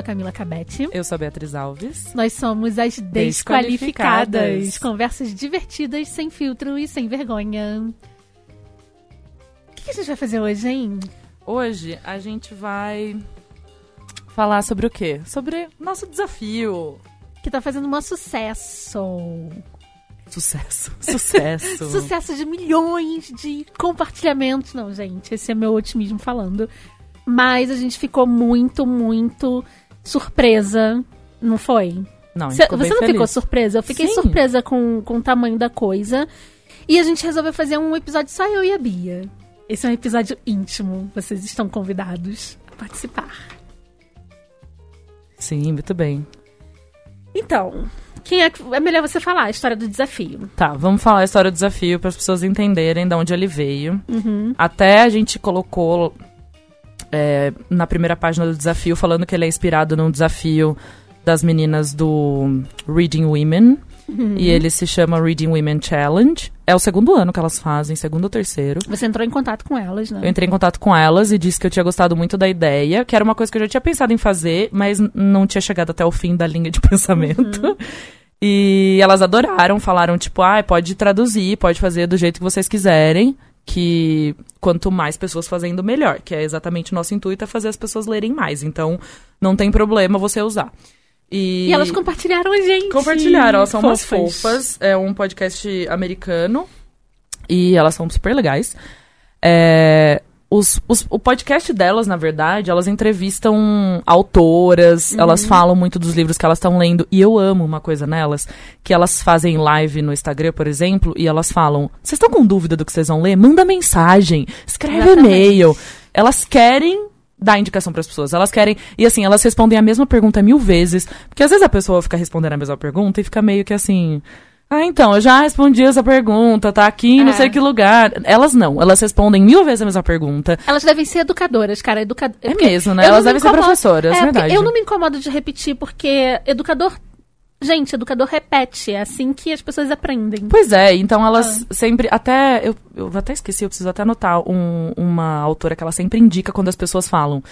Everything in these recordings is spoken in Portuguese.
sou a Camila Cabete. Eu sou a Beatriz Alves. Nós somos as Desqualificadas. Desqualificadas. Conversas divertidas, sem filtro e sem vergonha. O que a gente vai fazer hoje, hein? Hoje a gente vai falar sobre o quê? Sobre nosso desafio. Que tá fazendo um sucesso. Sucesso. Sucesso. sucesso de milhões de compartilhamentos. Não, gente, esse é meu otimismo falando. Mas a gente ficou muito, muito surpresa, não foi? Não, Cê, Você não feliz. ficou surpresa? Eu fiquei Sim. surpresa com, com o tamanho da coisa. E a gente resolveu fazer um episódio só eu e a Bia. Esse é um episódio íntimo. Vocês estão convidados a participar. Sim, muito bem. Então, quem é que é melhor você falar a história do desafio? Tá, vamos falar a história do desafio para as pessoas entenderem de onde ele veio. Uhum. Até a gente colocou é, na primeira página do desafio falando que ele é inspirado num desafio das meninas do Reading Women. Uhum. E ele se chama Reading Women Challenge. É o segundo ano que elas fazem, segundo ou terceiro. Você entrou em contato com elas, né? Eu entrei em contato com elas e disse que eu tinha gostado muito da ideia, que era uma coisa que eu já tinha pensado em fazer, mas não tinha chegado até o fim da linha de pensamento. E elas adoraram, falaram tipo, ah, pode traduzir, pode fazer do jeito que vocês quiserem, que quanto mais pessoas fazendo, melhor, que é exatamente o nosso intuito, é fazer as pessoas lerem mais. Então, não tem problema você usar. E, E elas compartilharam a gente. Compartilharam, elas são umas Fofas. fofas. É um podcast americano. E elas são super legais. É, os, os- o podcast delas, na verdade, elas entrevistam autoras, elas falam muito dos livros que elas estão lendo. E eu amo uma coisa nelas, que elas fazem live no Instagram, por exemplo, e elas falam: Vocês estão com dúvida do que vocês vão ler? Manda mensagem, escreve e-mail. Elas querem dar indicação para as pessoas. Elas querem. E assim, elas respondem a mesma pergunta mil vezes. Porque às vezes a pessoa fica respondendo a mesma pergunta e fica meio que assim. Ah, então, eu já respondi essa pergunta, tá aqui em não É. sei que lugar. Elas não, elas respondem mil vezes a mesma pergunta. Elas devem ser educadoras, cara. Educa... É mesmo, né? não Elas devem ser professoras, é, verdade. Eu não me incomodo de repetir, porque educador. Gente, educador repete. É assim que as pessoas aprendem. Pois é, então elas Ah. sempre. Até. Eu, eu até esqueci, eu preciso até anotar um- uma autora que ela sempre indica quando as pessoas falam.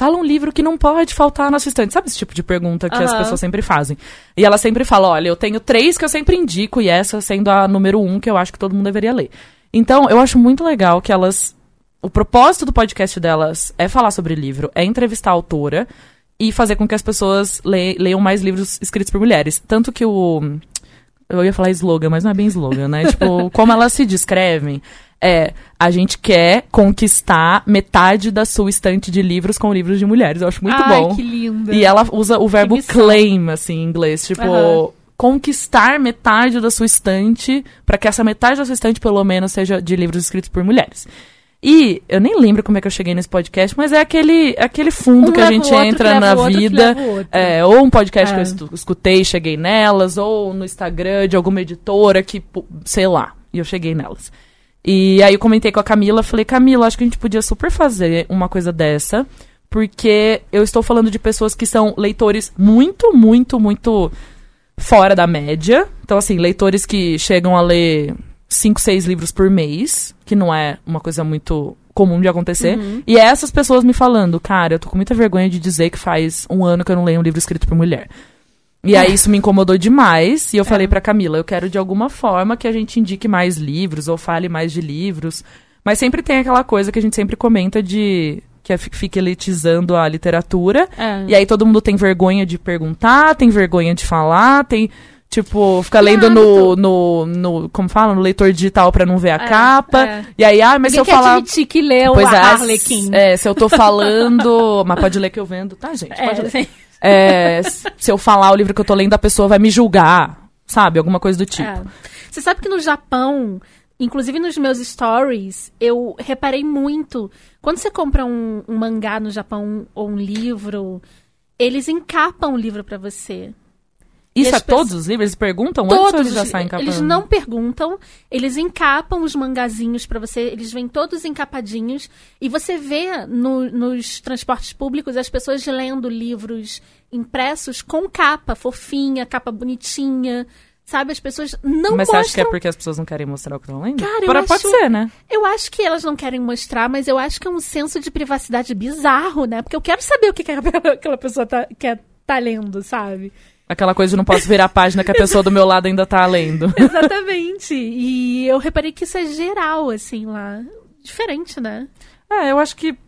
Fala um livro que não pode faltar na sua estante. Sabe esse tipo de pergunta que as Aham. pessoas sempre fazem? E ela sempre fala: olha, eu tenho três que eu sempre indico, e essa sendo a número um que eu acho que todo mundo deveria ler. Então, eu acho muito legal que elas. O propósito do podcast delas é falar sobre livro, é entrevistar a autora e fazer com que as pessoas le- leiam mais livros escritos por mulheres. Tanto que o. Eu ia falar slogan, mas não é bem slogan, né? tipo, como elas se descrevem, é a gente quer conquistar metade da sua estante de livros com livros de mulheres. Eu acho muito Ai, bom. que linda. E ela usa o verbo claim, assim, em inglês. Tipo, conquistar metade da sua estante, para que essa metade da sua estante, pelo menos, seja de livros escritos por mulheres. E eu nem lembro como é que eu cheguei nesse podcast, mas é aquele, aquele fundo Um que a gente outro, entra na vida. outro. É, ou um podcast É. que eu estu- escutei, cheguei nelas, ou no Instagram de alguma editora que, sei lá, e eu cheguei nelas. E aí eu comentei com a Camila, falei, Camila, acho que a gente podia super fazer uma coisa dessa, porque eu estou falando de pessoas que são leitores muito, muito, muito fora da média. Então, assim, leitores que chegam a ler cinco, seis livros por mês, que não é uma coisa muito comum de acontecer. E é essas pessoas me falando, cara, eu tô com muita vergonha de dizer que faz um ano que eu não leio um livro escrito por mulher. E aí isso me incomodou demais, e eu falei pra Camila, eu quero de alguma forma que a gente indique mais livros, ou fale mais de livros. Mas sempre tem aquela coisa que a gente sempre comenta de que é fi- fica elitizando a literatura. É. E aí todo mundo tem vergonha de perguntar, tem vergonha de falar, tem, tipo, fica lendo no, no, no, como fala, no leitor digital pra não ver a É, capa. é. E aí, ah, mas se Ninguém eu quer falar... admitir que leu Pois a é, Harlequin. é, se eu tô falando... mas pode ler que eu vendo, tá, gente? É, Pode ler. sim. É, se eu falar o livro que eu tô lendo, a pessoa vai me julgar, sabe? Alguma coisa do tipo. É. Você sabe que no Japão, inclusive nos meus stories, eu reparei muito. Quando você compra um, um mangá no Japão ou um livro, eles encapam o livro pra você. Isso é todos os livros? Eles perguntam antes ou Todos eles já saem capando? Eles não perguntam, eles encapam os mangazinhos pra você, eles vêm todos encapadinhos e você vê no- nos transportes públicos as pessoas lendo livros impressos com capa fofinha, capa bonitinha, Sabe? As pessoas não Mas você mostram. acha que é porque as pessoas não querem mostrar o que estão lendo? Cara, eu Pode- acho- Pode ser, né? Eu acho que elas não querem mostrar, mas eu acho que é um senso de privacidade bizarro, né? Porque eu quero saber o que, que aquela pessoa tá, quer tá lendo, sabe? Aquela coisa de não posso virar a página que a pessoa do meu lado ainda tá lendo. Exatamente. E eu reparei que isso é geral, assim, lá. Diferente, né? É, eu acho que.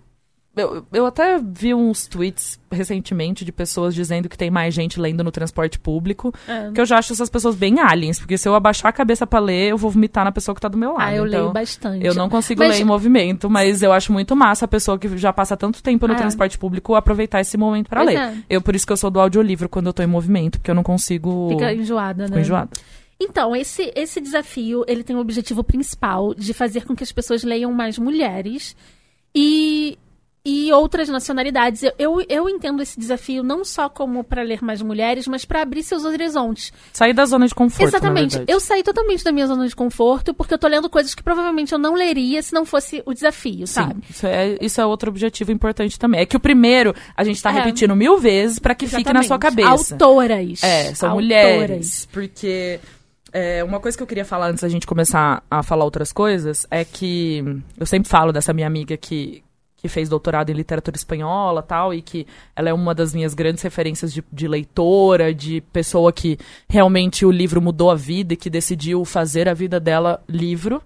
Eu, eu até vi uns tweets recentemente de pessoas dizendo que tem mais gente lendo no transporte público. É. Que eu já acho essas pessoas bem aliens, porque se eu abaixar a cabeça pra ler, eu vou vomitar na pessoa que tá do meu lado. Ah, eu então, leio bastante. Eu não consigo Mas- ler em movimento, mas eu acho muito massa a pessoa que já passa tanto tempo no É. transporte público aproveitar esse momento pra Pois ler. é. Eu, por isso que eu sou do audiolivro quando eu tô em movimento, porque eu não consigo. Fica enjoada, Fico né? enjoada. Então, esse, esse desafio, ele tem o objetivo principal de fazer com que as pessoas leiam mais mulheres e, e outras nacionalidades. Eu, eu, eu entendo esse desafio não só como para ler mais mulheres, mas para abrir seus horizontes. Sair da zona de conforto. Exatamente. Eu saí totalmente da minha zona de conforto porque eu tô lendo coisas que provavelmente eu não leria se não fosse o desafio, sabe? Sim, isso é, isso é outro objetivo importante também. É que o primeiro a gente tá É. repetindo mil vezes pra que fique na sua Exatamente. cabeça. Autoras. É, são Autoras. mulheres. Porque é, uma coisa que eu queria falar antes da gente começar a falar outras coisas é que eu sempre falo dessa minha amiga que, que fez doutorado em literatura espanhola tal, e que ela é uma das minhas grandes referências de, de leitora, de pessoa que realmente o livro mudou a vida e que decidiu fazer a vida dela livro.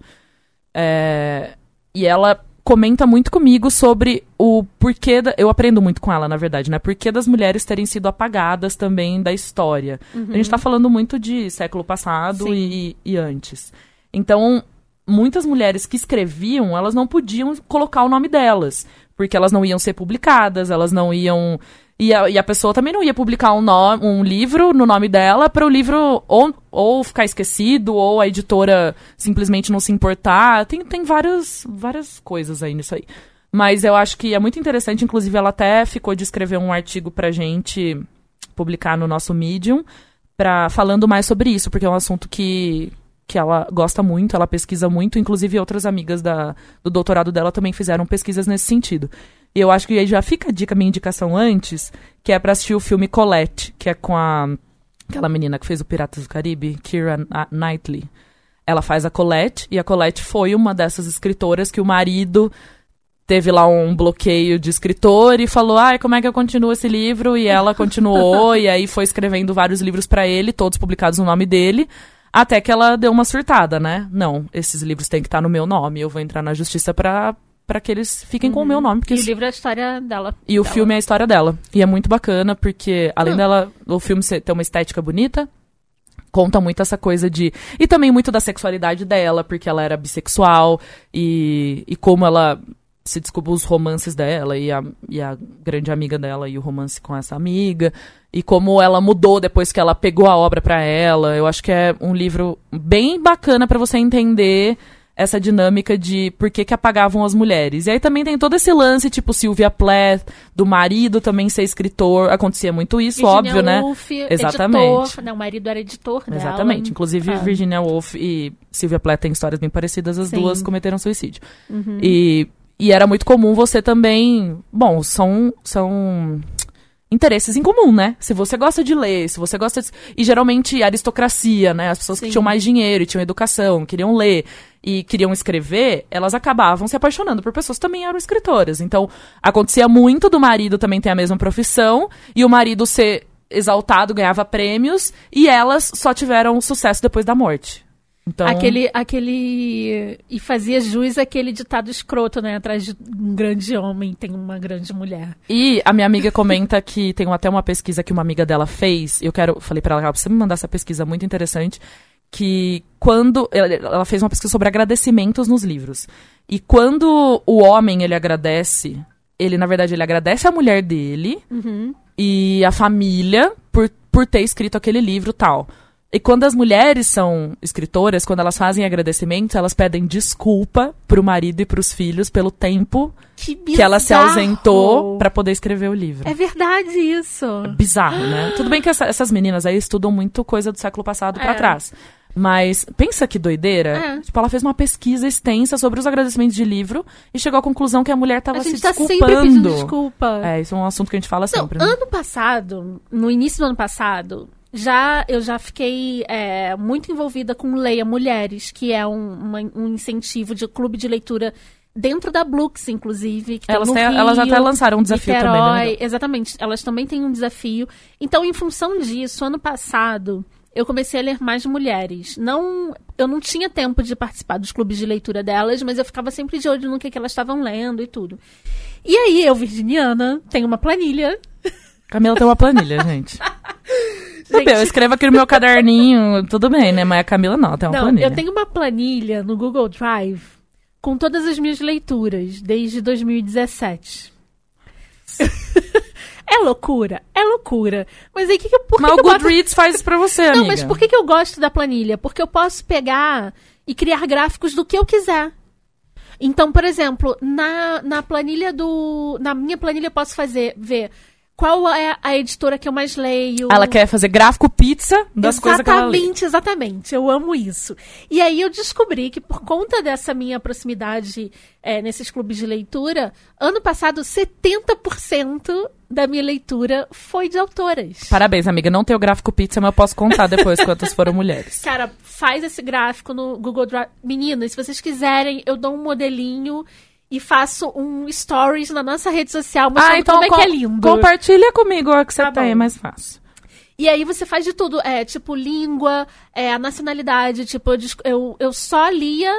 É, e ela comenta muito comigo sobre o porquê. Da, eu aprendo muito com ela, na verdade, né? Porquê das mulheres terem sido apagadas também da história. A gente tá falando muito de século passado e, e antes. Então, muitas mulheres que escreviam, elas não podiam colocar o nome delas. Porque elas não iam ser publicadas, elas não iam. E a, e a pessoa também não ia publicar um, um livro no nome dela para o livro ou, ou ficar esquecido, ou a editora simplesmente não se importar. Tem, tem várias, várias coisas aí nisso aí. Mas eu acho que é muito interessante, inclusive ela até ficou de escrever um artigo pra gente publicar no nosso Medium, pra, falando mais sobre isso, porque é um assunto que, que ela gosta muito, ela pesquisa muito, inclusive outras amigas da, do doutorado dela também fizeram pesquisas nesse sentido. E eu acho que aí já fica a dica, minha indicação antes, que é pra assistir o filme Colette, que é com a aquela menina que fez o Piratas do Caribe, Keira Na- Knightley. Ela faz a Colette, e a Colette foi uma dessas escritoras que o marido teve lá um bloqueio de escritor e falou: "Ai, como é que eu continuo esse livro?" E ela continuou e aí foi escrevendo vários livros pra ele, todos publicados no nome dele, até que ela deu uma surtada, né? Não, esses livros têm que estar no meu nome, eu vou entrar na justiça pra para que eles fiquem com o meu nome, porque E o livro é a história dela. e o dela. filme é a história dela. E é muito bacana, porque além Hum. dela, o filme ter uma estética bonita, conta muito essa coisa de. E também muito da sexualidade dela, porque ela era bissexual, e, e como ela se descobriu os romances dela, e a, e a grande amiga dela, e o romance com essa amiga, e como ela mudou depois que ela pegou a obra pra ela. Eu acho que é um livro bem bacana pra você entender essa dinâmica de por que, que apagavam as mulheres. E aí também tem todo esse lance, tipo Sylvia Plath, do marido também ser escritor. Acontecia muito isso, Virginia óbvio, né? Woolf, Exatamente. Editor, né, o marido era editor dela. Exatamente. Inclusive, Ah. Virginia Woolf e Sylvia Plath têm histórias bem parecidas, as Sim. duas cometeram suicídio. Uhum. E, e era muito comum você também. Bom, são. são interesses em comum, né? Se você gosta de ler, se você gosta de... E geralmente aristocracia, né? As pessoas Sim. que tinham mais dinheiro e tinham educação, queriam ler e queriam escrever, elas acabavam se apaixonando por pessoas que também eram escritoras. Então, acontecia muito do marido também ter a mesma profissão e o marido ser exaltado, ganhava prêmios e elas só tiveram sucesso depois da morte. Então, Aquele, aquele. E fazia jus àquele ditado escroto, né? Atrás de um grande homem tem uma grande mulher. E a minha amiga comenta que tem até uma pesquisa que uma amiga dela fez. Eu quero, falei pra ela, "Cara, você me mandar essa pesquisa muito interessante. Que quando ela, ela fez uma pesquisa sobre agradecimentos nos livros. E quando o homem ele agradece, ele na verdade ele agradece a mulher dele Uhum. e a família por, por ter escrito aquele livro tal. E quando as mulheres são escritoras, quando elas fazem agradecimentos, elas pedem desculpa pro marido e pros filhos pelo tempo Que que ela se ausentou pra poder escrever o livro. É verdade isso. Bizarro, né? Tudo bem que essa- essas meninas aí estudam muito coisa do século passado pra É. trás. Mas pensa que doideira. É. Tipo, ela fez uma pesquisa extensa sobre os agradecimentos de livro e chegou à conclusão que a mulher tava A se gente tá sempre desculpando. pedindo desculpa. É, isso é um assunto que a gente fala Não, sempre, né? ano passado, no início do ano passado, Já, eu já fiquei é, muito envolvida com Leia Mulheres, que é um, uma- um incentivo de clube de leitura dentro da Blux, inclusive. Que tem Elas, têm- Rio, elas até lançaram um desafio também, Niterói. legal. Exatamente, elas também têm um desafio. Então, em função disso, ano passado, eu comecei a ler mais mulheres. Não, eu não tinha tempo de participar dos clubes de leitura delas, mas eu ficava sempre de olho no que, que elas estavam lendo e tudo. E aí, eu, virginiana, tenho uma planilha. Camila tem uma planilha, gente. Tudo bem, eu escrevo aqui no meu caderninho, tudo bem, né? Mas a Camila não, tem uma Não, planilha. eu tenho uma planilha no Google Drive com todas as minhas leituras desde 2017. é loucura, é loucura. Mas aí que que, por Mas que o eu boto- Goodreads faz isso pra você, amiga. Não, mas por que, que eu gosto da planilha? Porque eu posso pegar e criar gráficos do que eu quiser. Então, por exemplo, na, na planilha do. Na minha planilha eu posso fazer, ver qual é a editora que eu mais leio. Ela quer fazer gráfico pizza das coisas que ela lê. Exatamente, exatamente. Eu amo isso. E aí eu descobri que por conta dessa minha proximidade é, nesses clubes de leitura, ano passado 70% da minha leitura foi de autoras. Parabéns, amiga. Não tenho gráfico pizza, mas eu posso contar depois quantas foram mulheres. Cara, faz esse gráfico no Google Drive. Meninas, se vocês quiserem, eu dou um modelinho e faço um stories na nossa rede social mostrando como é com- que é lindo. compartilha comigo a que você Tá tem, é mais fácil. E aí você faz de tudo, é, tipo, língua, é, a nacionalidade, tipo, eu, eu, só lia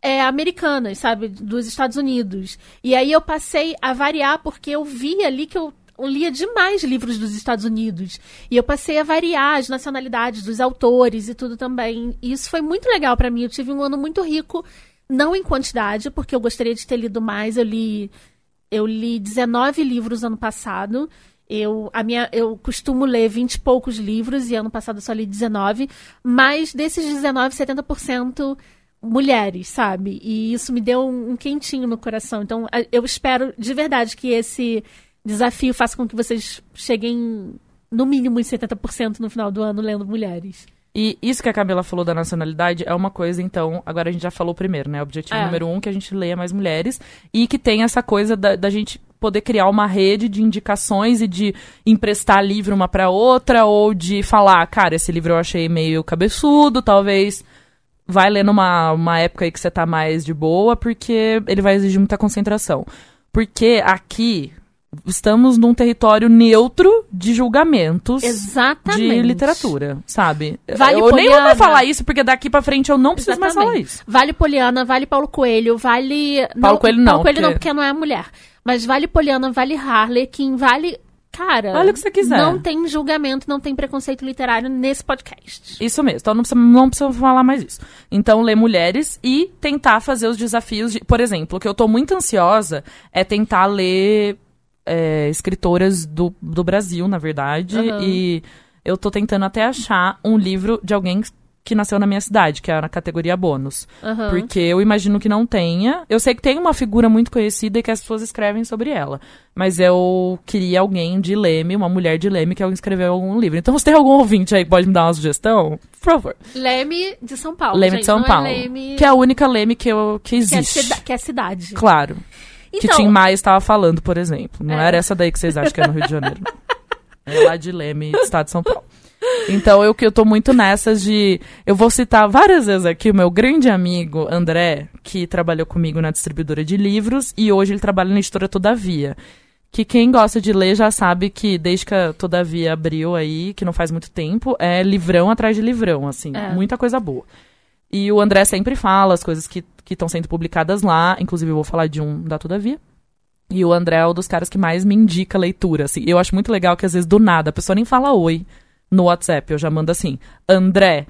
é, americanas, sabe, dos Estados Unidos. E aí eu passei a variar, porque eu vi ali que eu, eu lia demais livros dos Estados Unidos. E eu passei a variar as nacionalidades dos autores e tudo também. E isso foi muito legal pra mim, eu tive um ano muito rico, não em quantidade, porque eu gostaria de ter lido mais, eu li eu li 19 livros ano passado. Eu, a minha, eu costumo ler 20 e poucos livros e ano passado eu só li 19. Mas desses 19, 70% mulheres, sabe? E isso me deu um, um quentinho no coração. Então eu espero de verdade que esse desafio faça com que vocês cheguem no mínimo em 70% no final do ano lendo mulheres. E isso que a Camila falou da nacionalidade é uma coisa, então, agora a gente já falou primeiro, né? Objetivo É. número um, que a gente leia mais mulheres e que tem essa coisa da, da gente poder criar uma rede de indicações e de emprestar livro uma pra outra ou de falar, cara, esse livro eu achei meio cabeçudo, talvez vai ler numa uma época aí que você tá mais de boa, porque ele vai exigir muita concentração. Porque aqui estamos num território neutro de julgamentos Exatamente. de literatura, sabe? Vale eu nem vou Poliana. falar isso, porque daqui pra frente eu não preciso mais falar Exatamente. isso. Vale Poliana, vale Paulo Coelho, vale. Paulo Coelho não, Paulo Coelho não, porque- porque não é mulher. Mas vale Poliana, vale Harlequin, vale. Cara. Vale o que você quiser. Não tem julgamento, não tem preconceito literário nesse podcast. Isso mesmo, então não precisa, não precisa falar mais isso. Então, ler mulheres e tentar fazer os desafios de. Por exemplo, o que eu tô muito ansiosa é tentar ler é, escritoras do, do Brasil, na verdade. Aham. E eu tô tentando até achar um livro de alguém que nasceu na minha cidade, que é na categoria bônus. Aham. Porque eu imagino que não tenha. Eu sei que tem uma figura muito conhecida e que as pessoas escrevem sobre ela. Mas eu queria alguém de Leme, uma mulher de Leme, que alguém escreveu algum livro. Então, se tem algum ouvinte aí que pode me dar uma sugestão, por favor. Leme de São Paulo. Leme gente, de São não Paulo. É Leme Que é a única Leme que, eu, que que é, existe. cida- que é cidade. Claro. Que Então, Tim Maia estava falando, por exemplo. Não É. era essa daí que vocês acham que é no Rio de Janeiro. É lá de Leme, estado de São Paulo. Então eu que eu tô muito nessas de. Eu vou citar várias vezes aqui o meu grande amigo André, que trabalhou comigo na distribuidora de livros e hoje ele trabalha na editora Todavia. Que quem gosta de ler já sabe que desde que a Todavia abriu aí, que não faz muito tempo, é livrão atrás de livrão, assim, É. muita coisa boa. E o André sempre fala as coisas que estão sendo publicadas lá, inclusive eu vou falar de um da Todavia. E o André é um dos caras que mais me indica leitura, assim. Eu acho muito legal que às vezes do nada a pessoa nem fala oi no WhatsApp, eu já mando assim: "André,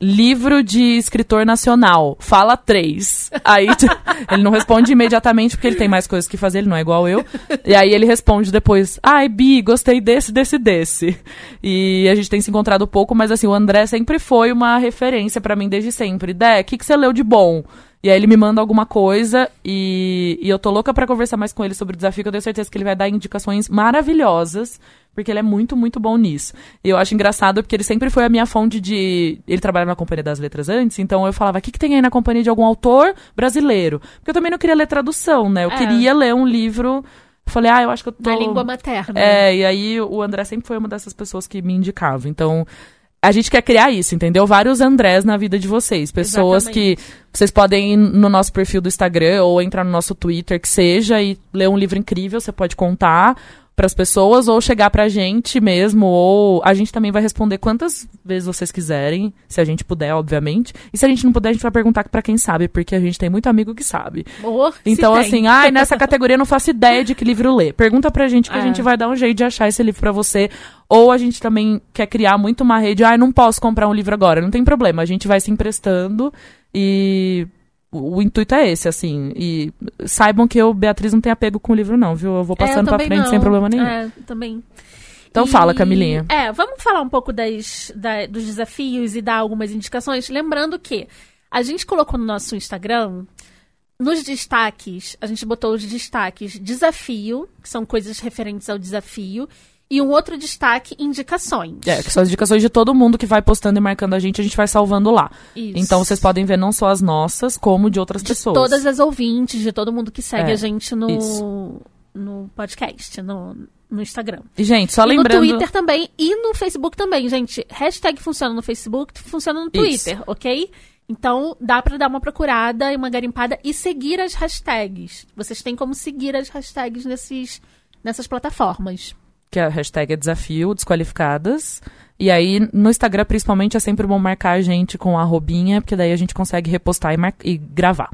livro de escritor nacional, fala três". Aí ele não responde imediatamente porque ele tem mais coisas que fazer, ele não é igual eu. E aí ele responde depois: "Ai, Bi, gostei desse, desse, desse". E a gente tem se encontrado pouco, mas assim, o André sempre foi uma referência pra mim desde sempre. Dé, o que que você leu de bom? E aí ele me manda alguma coisa e, e eu tô louca pra conversar mais com ele sobre o desafio, que eu tenho certeza que ele vai dar indicações maravilhosas, porque ele é muito, muito bom nisso. E eu acho engraçado porque ele sempre foi a minha fonte de... Ele trabalhava na Companhia das Letras antes, então eu falava, o que, que tem aí na companhia de algum autor brasileiro? Porque eu também não queria ler tradução, né? Eu É. queria ler um livro falei, ah, eu acho que eu tô. Na língua materna. É, e aí o André sempre foi uma dessas pessoas que me indicava. Então, a gente quer criar isso, entendeu? Vários Andrés na vida de vocês. Pessoas Exatamente. que vocês podem ir no nosso perfil do Instagram ou entrar no nosso Twitter, que seja, e ler um livro incrível, você pode contar para as pessoas ou chegar pra gente mesmo, ou a gente também vai responder quantas vezes vocês quiserem, se a gente puder, obviamente. E se a gente não puder, a gente vai perguntar pra quem sabe, porque a gente tem muito amigo que sabe. Se Então, assim, ai, nessa categoria eu não faço ideia de que livro ler. Pergunta pra gente que a É. gente vai dar um jeito de achar esse livro pra você. Ou a gente também quer criar muito uma rede, ai, não posso comprar um livro agora. Não tem problema, a gente vai se emprestando e o, intuito é esse, assim. E saibam que eu, Beatriz, não tenho apego com o livro, não, viu? Eu vou É, eu passando pra frente não. sem problema nenhum. É, também. Então fala, Camilinha. É, vamos falar um pouco das, da- dos desafios e dar algumas indicações. Lembrando que a gente colocou no nosso Instagram, nos destaques, a gente botou os destaques desafio, que são coisas referentes ao desafio, e um outro destaque, indicações. É, que são as indicações de todo mundo que vai postando e marcando a gente, a gente vai salvando lá. Isso. Então vocês podem ver não só as nossas, como de outras de pessoas. todas as ouvintes, de todo mundo que segue É, a gente no, isso. no podcast, no, no Instagram. E, gente, só E lembrando. no Twitter também e no Facebook também, gente. Hashtag funciona no Facebook, funciona no Twitter, ok? Então dá pra dar uma procurada e uma garimpada e seguir as hashtags. Vocês têm como seguir as hashtags nesses, nessas plataformas. Que a hashtag é desafio, desqualificadas. E aí, no Instagram, principalmente, é sempre bom marcar a gente com a arrobinha, porque daí a gente consegue repostar e, e gravar.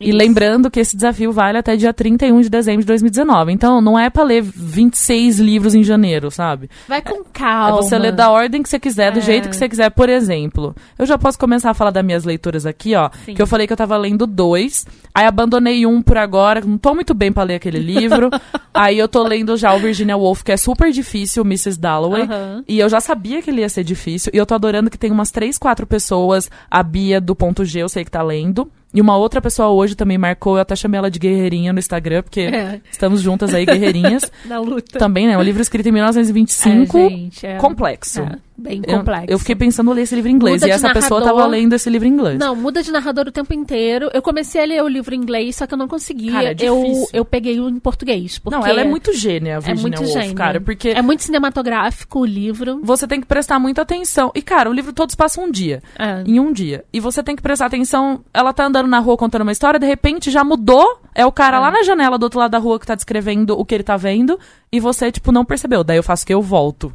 E lembrando que esse desafio vale até dia 31 de dezembro de 2019. Então, não é pra ler 26 livros em janeiro, sabe? Vai com É calma. você ler da ordem que você quiser, do É. jeito que você quiser. Por exemplo, eu já posso começar a falar das minhas leituras aqui, ó. Sim. Que eu falei que eu tava lendo dois, aí abandonei um por agora, não tô muito bem pra ler aquele livro. aí eu tô lendo já o Virginia Woolf, que é super difícil, Mrs. Dalloway. Aham. E eu já sabia que ele ia ser difícil. E eu tô adorando que tem umas três, quatro pessoas. A Bia do ponto G, eu sei que tá lendo. E uma outra pessoa hoje também marcou, eu até chamei ela de guerreirinha no Instagram, porque É, estamos juntas aí, guerreirinhas. na luta. também, né? Um livro escrito em 1925, É, gente, é- complexo. é, bem Eu- complexo. Eu, fiquei pensando em ler esse livro em inglês. Muda e essa pessoa narrador. tava lendo esse livro em inglês. Não, muda de narrador o tempo inteiro. Eu comecei a ler o livro em inglês, só que eu não consegui. Cara, é eu, eu peguei o em português. Porque Não, ela é muito gênia, a é Virginia muito Woolf, gênia. cara. Porque É muito cinematográfico o livro. você tem que prestar muita atenção. E, cara, o livro todos passam um dia. É. em um dia. E você tem que prestar atenção. Ela tá andando na rua contando uma história, de repente já mudou. É o cara É. lá na janela do outro lado da rua que tá descrevendo o que ele tá vendo. E você, tipo, não percebeu. Daí eu faço o que eu volto.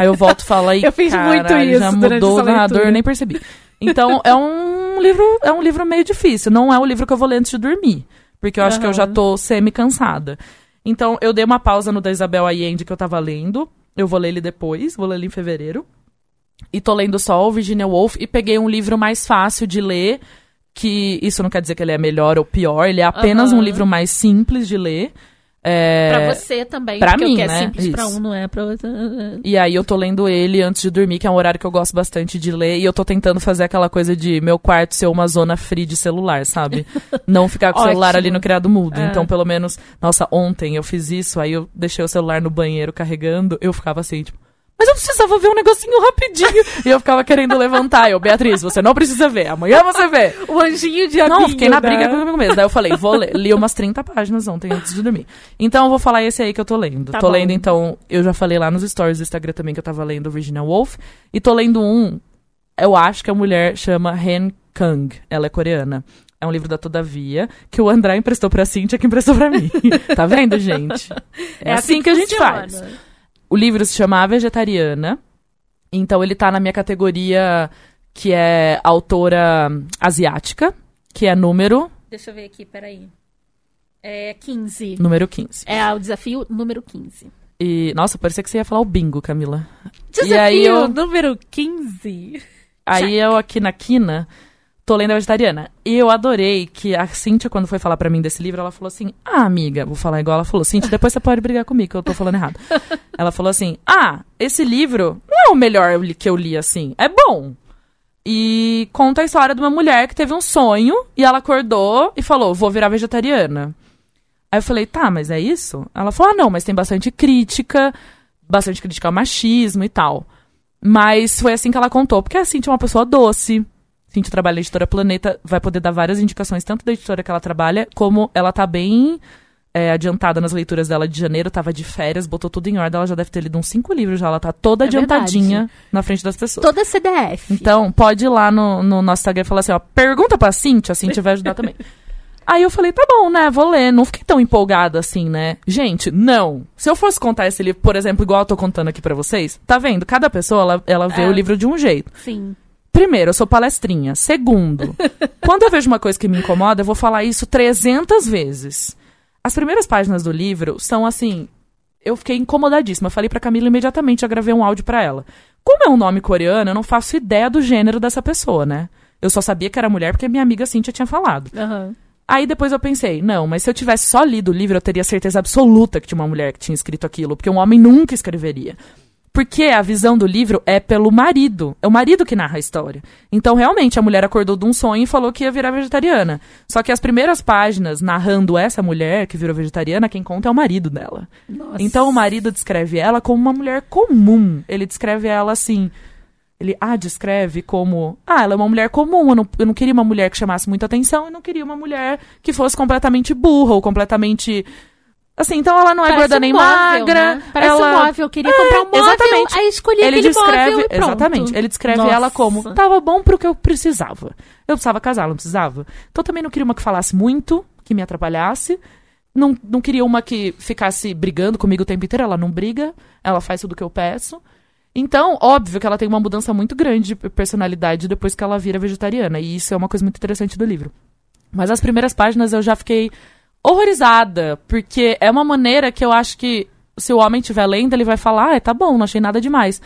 Aí eu volto e falo aí. Eu fiz muito "Caralho, isso Já mudou o narrador, leitura." eu nem percebi. Então, é um livro, é um livro meio difícil. Não é um livro que eu vou ler antes de dormir. Porque eu acho que eu já tô semi-cansada. Então, eu dei uma pausa no da Isabel Allende que eu tava lendo. Eu vou ler ele depois, vou ler ele em fevereiro. E tô lendo só o Virginia Woolf e peguei um livro mais fácil de ler, que isso não quer dizer que ele é melhor ou pior, ele é apenas Aham. um livro mais simples de ler. É, Pra você também. pra porque mim, o que é né? simples pra Isso. um não é pra outro. E aí eu tô lendo ele antes de dormir, que é um horário que eu gosto bastante de ler, e eu tô tentando fazer aquela coisa de meu quarto ser uma zona free de celular, sabe? Não ficar com o celular ali no criado mudo. É. Então, pelo menos, nossa, ontem eu fiz isso, aí eu deixei o celular no banheiro carregando, eu ficava assim, tipo, mas eu precisava ver um negocinho rapidinho. e eu ficava querendo levantar. Eu, Beatriz, você não precisa ver. Amanhã você vê. O anjinho de Não, aguinho, fiquei na né? briga comigo mesmo. Daí eu falei, vou ler. Li umas 30 páginas ontem antes de dormir. Então eu vou falar esse aí que eu tô lendo. Tá tô bom. lendo, então, eu já falei lá nos stories do Instagram também que eu tava lendo Virginia Woolf. E tô lendo um, eu acho que a mulher chama Han Kang. Ela é coreana. É um livro da Todavia, que o André emprestou pra Cintia, que emprestou pra mim. tá vendo, gente? É, assim que, a gente faz. O livro se chama A Vegetariana. Então ele tá na minha categoria que é autora asiática, que é número, Deixa eu ver aqui, peraí. É 15. número 15. É o desafio número 15. E, nossa, parecia que você ia falar o bingo, Camila. Desafio E aí eu- número 15. Aí eu aqui na quina, tô lendo a vegetariana. E eu adorei que a Cíntia, quando foi falar pra mim desse livro, ela falou assim: Ah, amiga, vou falar igual ela falou. Cíntia, depois você pode brigar comigo, que eu tô falando errado. ela falou assim: Ah, esse livro não é o melhor que eu li assim. É bom. E conta a história de uma mulher que teve um sonho e ela acordou e falou: Vou virar vegetariana. Aí eu falei: Tá, mas é isso? Ela falou: Ah, não, mas tem bastante crítica, bastante crítica ao machismo e tal. Mas foi assim que ela contou, porque a Cintia é uma pessoa doce. Cintia trabalha na editora Planeta, vai poder dar várias indicações, tanto da editora que ela trabalha, como ela tá bem é, adiantada nas leituras dela de janeiro, tava de férias, botou tudo em ordem, ela já deve ter lido uns cinco livros já, ela tá toda É adiantadinha verdade. na frente das pessoas. Toda CDF. Então, pode ir lá no, no nosso Instagram e falar assim, ó, pergunta pra Cintia, a Cintia vai ajudar também. Aí eu falei, tá bom, né, vou ler. Não fiquei tão empolgada assim, né? Gente, não. Se eu fosse contar esse livro, por exemplo, igual eu tô contando aqui pra vocês, tá vendo? Cada pessoa, ela, ela vê É. o livro de um jeito. Sim. Primeiro, eu sou palestrinha. Segundo, quando eu vejo uma coisa que me incomoda, eu vou falar isso 300 vezes. As primeiras páginas do livro são assim. Eu fiquei incomodadíssima. Eu falei pra Camila imediatamente, já gravei um áudio pra ela. Como é um nome coreano, eu não faço ideia do gênero dessa pessoa, né? Eu só sabia que era mulher porque minha amiga Cintia tinha falado. Aham. Aí depois eu pensei, não, mas se eu tivesse só lido o livro, eu teria certeza absoluta que tinha uma mulher que tinha escrito aquilo, porque um homem nunca escreveria. Porque a visão do livro é pelo marido. É o marido que narra a história. Então, realmente, a mulher acordou de um sonho e falou que ia virar vegetariana. Só que as primeiras páginas narrando essa mulher que virou vegetariana, quem conta é o marido dela. Nossa. Então, o marido descreve ela como uma mulher comum. Ele descreve ela assim. Ele a descreve como. Ah, ela é uma mulher comum. Eu não, eu não queria uma mulher que chamasse muita atenção. Eu não queria uma mulher que fosse completamente burra ou completamente. Assim, então ela não é Parece gorda um nem móvel, magra. Né? Parece ela... um móvel. Eu queria comprar um móvel, exatamente. aí escolhi ele aquele descreve, móvel pronto. exatamente, ele descreve Nossa. ela como tava bom pro que eu precisava. Eu precisava casar, não precisava. Então também não queria uma que falasse muito, que me atrapalhasse. Não, não queria uma que ficasse brigando comigo o tempo inteiro. Ela não briga, ela faz tudo o que eu peço. Então, óbvio que ela tem uma mudança muito grande de personalidade depois que ela vira vegetariana. E isso é uma coisa muito interessante do livro. Mas as primeiras páginas eu já fiquei horrorizada, porque é uma maneira que eu acho que se o homem estiver lendo, ele vai falar, ah, tá bom, não achei nada demais.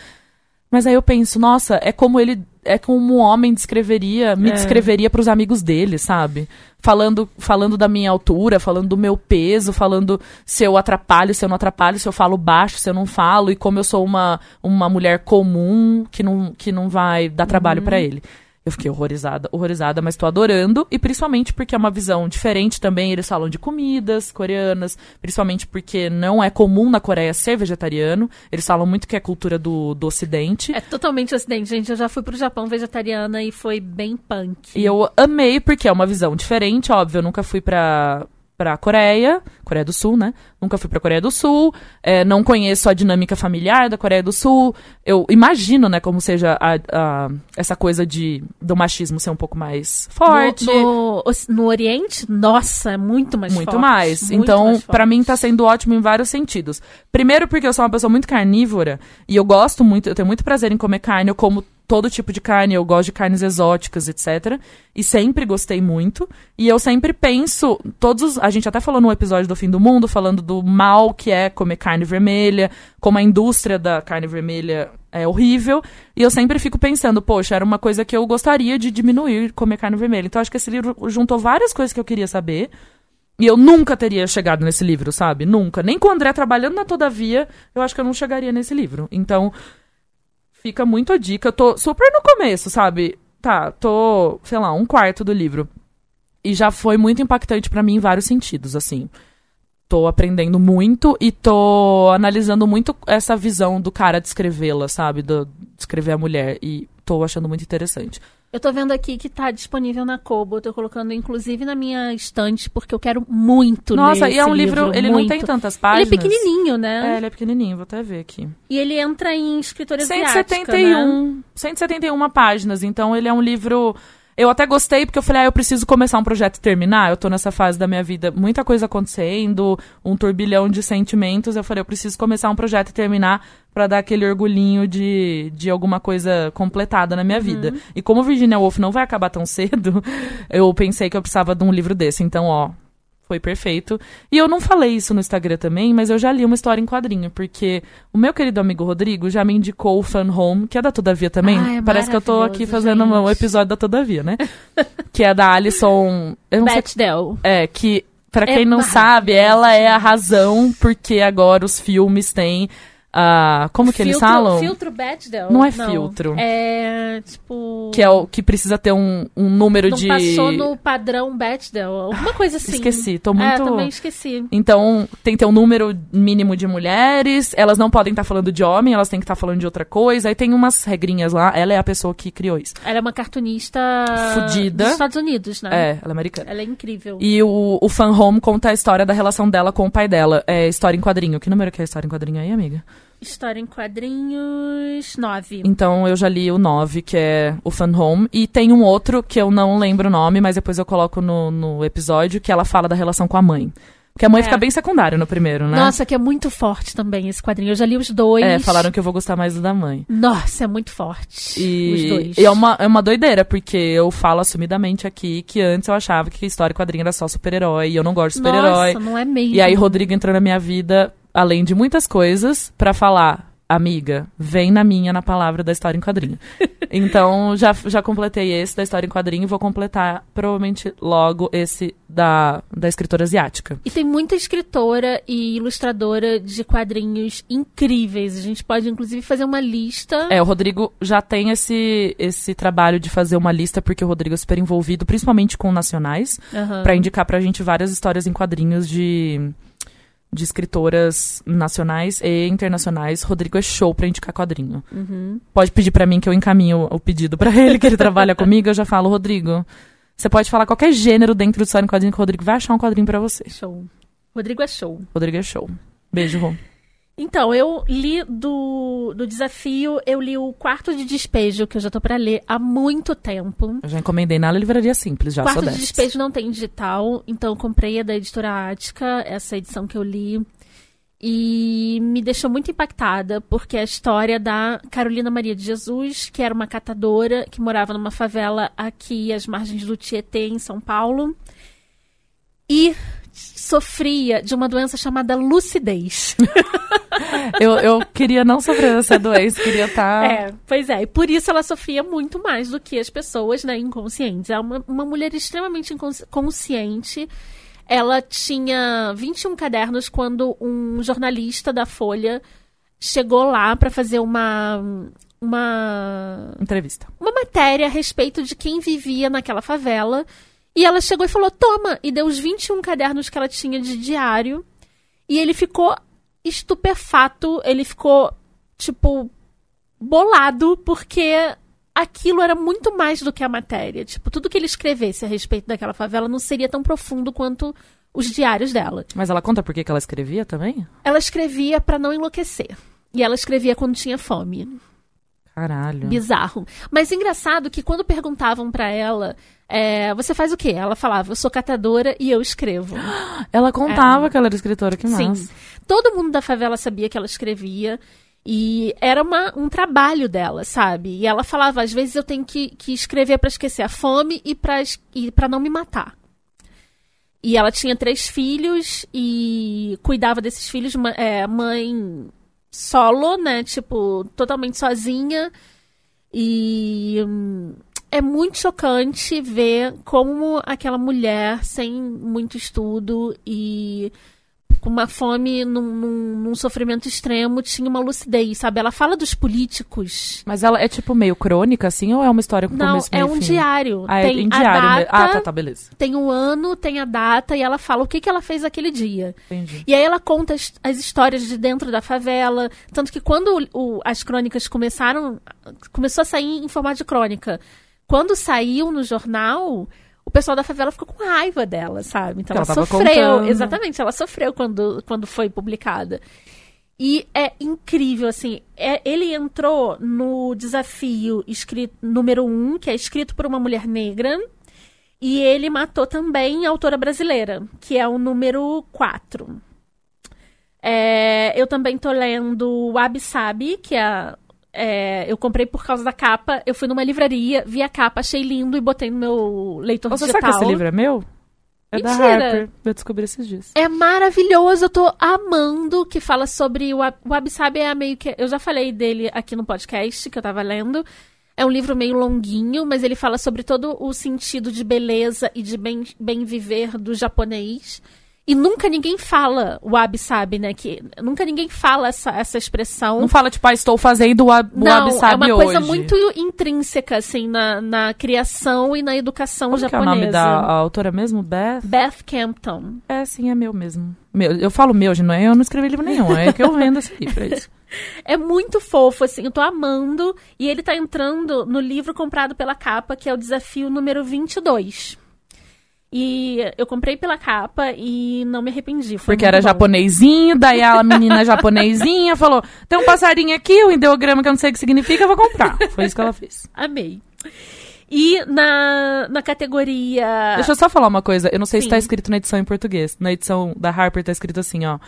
Mas aí eu penso, nossa, é como ele. É como um homem descreveria, me É. descreveria pros amigos dele, sabe? Falando, falando da minha altura, falando do meu peso, falando se eu atrapalho, se eu não atrapalho, se eu falo baixo, se eu não falo, e como eu sou uma, uma mulher comum que não, que não vai dar trabalho pra ele. Eu fiquei horrorizada, horrorizada, mas tô adorando. E principalmente porque é uma visão diferente também. Eles falam de comidas coreanas, principalmente porque não é comum na Coreia ser vegetariano. Eles falam muito que é cultura do, do ocidente. É totalmente ocidente, gente. Eu já fui pro Japão vegetariana e foi bem punk. E eu amei, porque é uma visão diferente, óbvio. Eu nunca fui pra, pra Coreia, Coreia do Sul, né? Nunca fui pra Coreia do Sul. é, não conheço a dinâmica familiar da Coreia do Sul. Eu imagino, né, como seja a, a- essa coisa de, do machismo ser um pouco mais forte. No, no, no Oriente, nossa, é muito mais muito forte. mais. muito então, mais pra forte. mim tá sendo ótimo em vários sentidos. Primeiro porque eu sou uma pessoa muito carnívora e eu gosto muito, eu tenho muito prazer em comer carne, eu como todo tipo de carne, eu gosto de carnes exóticas, etc. E sempre gostei muito. E eu sempre penso, todos os, a gente até falou no episódio do Fim do Mundo, falando do mal que é comer carne vermelha, como a indústria da carne vermelha é horrível. E eu sempre fico pensando, poxa, era uma coisa que eu gostaria de diminuir comer carne vermelha. Então acho que esse livro juntou várias coisas que eu queria saber. E eu nunca teria chegado nesse livro, sabe? Nunca. Nem com o André trabalhando na Todavia, eu acho que eu não chegaria nesse livro. Então, fica muito a dica. Eu tô super no começo, sabe? Tá, tô, sei lá, um quarto do livro. E já foi muito impactante pra mim em vários sentidos, assim. Tô aprendendo muito e tô analisando muito essa visão do cara de escrevê-la, sabe? De escrever a mulher. E tô achando muito interessante. Eu tô vendo aqui que tá disponível na Kobo. Eu tô colocando, inclusive, na minha estante, porque eu quero muito Nossa, ler e é um livro, ele muito. não tem tantas Ele páginas. é pequenininho, né? É, ele é pequenininho, vou até ver aqui. E ele entra em escritora asiática, 171, né? 171 páginas, então ele é um livro. Eu até gostei porque eu falei, ah, eu preciso começar um projeto e terminar. Eu tô nessa fase da minha vida, muita coisa acontecendo, um turbilhão de sentimentos. Eu falei, eu preciso começar um projeto e terminar pra dar aquele orgulhinho de, de alguma coisa completada na minha vida. E como Virginia Woolf não vai acabar tão cedo, eu pensei que eu precisava de um livro desse. Então, ó, foi perfeito. E eu não falei isso no Instagram também, mas eu já li uma história em quadrinho, porque o meu querido amigo Rodrigo já me indicou o Fun Home, que é da Todavia também. Ah, é Parece que eu tô aqui fazendo um gente. episódio da Todavia, né? que é da Alison. Não. Bechdel. É, que, pra É quem não maravilhoso, sabe, ela é a razão porque agora os filmes têm a como que eles Filtro- falam? Filtro Bechdel? Não é filtro. É, tipo... Que é o que precisa ter um, um número Não de passou no padrão Bechdel, alguma coisa assim. Esqueci, tô É, muito também esqueci. Então, tem que ter um número mínimo de mulheres, elas não podem estar falando de homem, elas têm que estar falando de outra coisa. Aí tem umas regrinhas lá, ela é a pessoa que criou isso. Ela é uma cartunista... Fudida. Dos Estados Unidos, né? É, ela é americana. Ela é incrível. E o, o Fan Home conta a história da relação dela com o pai dela. É história em quadrinho. Que número que é história em quadrinho aí, amiga? História em quadrinhos 9. Então eu já li o 9, que é o Fan Home. E tem um outro que eu não lembro o nome, mas depois eu coloco no, no episódio, que ela fala da relação com a mãe. Porque a mãe É. fica bem secundária no primeiro, né? Nossa, que é muito forte também esse quadrinho. Eu já li os dois. É, falaram que eu vou gostar mais do da mãe. Nossa, é muito forte. Os E, dois. e é, uma, é uma doideira, porque eu falo assumidamente aqui que antes eu achava que história e quadrinho era só super-herói, e eu não gosto de super-herói. Nossa, não é mesmo. E aí Rodrigo entrou na minha vida, além de muitas coisas, pra falar, amiga, vem na minha na palavra da história em quadrinho. então, já, já completei esse da história em quadrinho e vou completar, provavelmente, logo esse da, da escritora asiática. E tem muita escritora e ilustradora de quadrinhos incríveis. A gente pode, inclusive, fazer uma lista. É, o Rodrigo já tem esse, esse trabalho de fazer uma lista, porque o Rodrigo é super envolvido, principalmente com nacionais. Aham. Pra indicar pra gente várias histórias em quadrinhos de, de escritoras nacionais e internacionais. Rodrigo é show pra indicar quadrinho. Uhum. Pode pedir pra mim que eu encaminho o pedido pra ele, que ele trabalha comigo, eu já falo, Rodrigo, você pode falar qualquer gênero dentro do em quadrinho que o Rodrigo vai achar um quadrinho pra você. Show. Rodrigo é show. Rodrigo é show. Beijo, Rô. Então, eu li do, do desafio, eu li o Quarto de Despejo, que eu já tô pra ler há muito tempo. Eu já encomendei na livraria simples, já Quarto de. Despejo não tem digital, então eu comprei a da editora Ática, essa edição que eu li. E me deixou muito impactada, porque é a história da Carolina Maria de Jesus, que era uma catadora que morava numa favela aqui às margens do Tietê, em São Paulo. E sofria de uma doença chamada lucidez. Eu, eu queria não sofrer dessa doença, queria estar... É, pois é. E por isso ela sofria muito mais do que as pessoas, né, inconscientes. É uma, uma mulher extremamente consciente. Ela tinha 21 cadernos quando um jornalista da Folha chegou lá para fazer uma uma Entrevista. uma matéria a respeito de quem vivia naquela favela. E ela chegou e falou: "Toma", e deu os 21 cadernos que ela tinha de diário. E ele ficou estupefato, ele ficou tipo bolado porque aquilo era muito mais do que a matéria. Tipo, tudo que ele escrevesse a respeito daquela favela não seria tão profundo quanto os diários dela. Mas ela conta por que ela escrevia também? Ela escrevia para não enlouquecer. E ela escrevia quando tinha fome. Caralho. Bizarro. Mas engraçado que quando perguntavam pra ela, é, você faz o quê? Ela falava, eu sou catadora e eu escrevo. Ela contava que ela era escritora, que massa. É. Sim. Todo mundo da favela sabia que ela escrevia. E era uma, um trabalho dela, sabe? E ela falava, às vezes eu tenho que, que escrever pra esquecer a fome e pra, es- e pra não me matar. E ela tinha três filhos e cuidava desses filhos, é, mãe solo, né? Tipo, totalmente sozinha. E hum, é muito chocante ver como aquela mulher, sem muito estudo e com uma fome, num, num- num sofrimento extremo, tinha uma lucidez, sabe? Ela fala dos políticos. Mas ela é tipo meio crônica, assim, ou é uma história com Não, começo, é meio um fim? diário. Ah, é tem em a diário mesmo. data, Ah, tá, tá, beleza. tem o ano, tem a data e ela fala o que, que ela fez aquele dia. Entendi. E aí ela conta as, as histórias de dentro da favela. Tanto que quando o- o- as crônicas começaram. Começou a sair em formato de crônica. Quando saiu no jornal, o pessoal da favela ficou com raiva dela, sabe? Então ela, ela sofreu. contando. Exatamente, ela sofreu quando, quando foi publicada. E é incrível, assim. é- ele entrou no desafio escrito, número um, que é escrito por uma mulher negra. E ele matou também a autora brasileira, que é o número 4. É, eu também tô lendo o Wabi Sabi, que é, é, eu comprei por causa da capa. Eu fui numa livraria, vi a capa, achei lindo e botei no meu leitor Você digital. sabe que esse livro é meu? É da Mentira. Harper. Eu descobri esses dias. É maravilhoso, eu tô amando que fala sobre o Ab- o Wabi Sabi é meio que eu já falei dele aqui no podcast que eu tava lendo. É um livro meio longuinho, mas ele fala sobre todo o sentido de beleza e de bem, bem viver do japonês. E nunca ninguém fala o wabi sabe, né? Que nunca ninguém fala essa, essa expressão. Não fala, tipo, ah, estou fazendo o wabi Não, sabe é uma hoje. coisa muito intrínseca, assim, na, na criação e na educação Como que é o japonesa. nome da autora mesmo? Beth? Beth Campton. É, sim, é meu mesmo. Meu, eu falo meu, não é eu não escrevi livro nenhum, é que eu vendo esse livro, é isso. É muito fofo, assim, eu tô amando. E ele tá entrando no livro comprado pela capa, que é o desafio número 22. E eu comprei pela capa e não me arrependi. Porque era bom. japonesinho, daí a menina japonesinha falou: tem um passarinho aqui, um ideograma que eu não sei o que significa, eu vou comprar. Foi isso que ela fez. Amei. E na, na categoria. Deixa eu só falar uma coisa, eu não sei se Sim. tá escrito na edição em português. Na edição da Harper tá escrito assim, ó.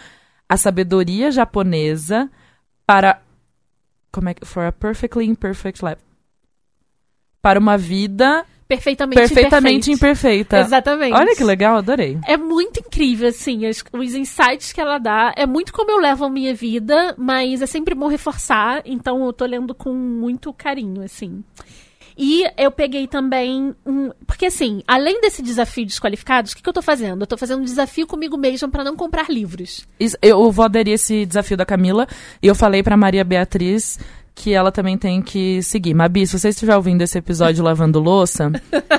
A sabedoria japonesa para. Como é que. For a perfectly imperfect life. Para uma vida Perfeitamente, perfeitamente imperfeita. Exatamente. Olha que legal, adorei. É muito incrível, assim, as- os insights que ela dá. É muito como eu levo a minha vida, mas é sempre bom reforçar, então eu tô lendo com muito carinho, assim. E eu peguei também um. Porque, assim, além desse desafio de desqualificados, o que, que eu tô fazendo? Eu tô fazendo um desafio comigo mesma pra não comprar livros. Isso- Eu vou aderir esse desafio da Camila e eu falei pra Maria Beatriz que ela também tem que seguir. Mabi, se você estiver ouvindo esse episódio lavando louça,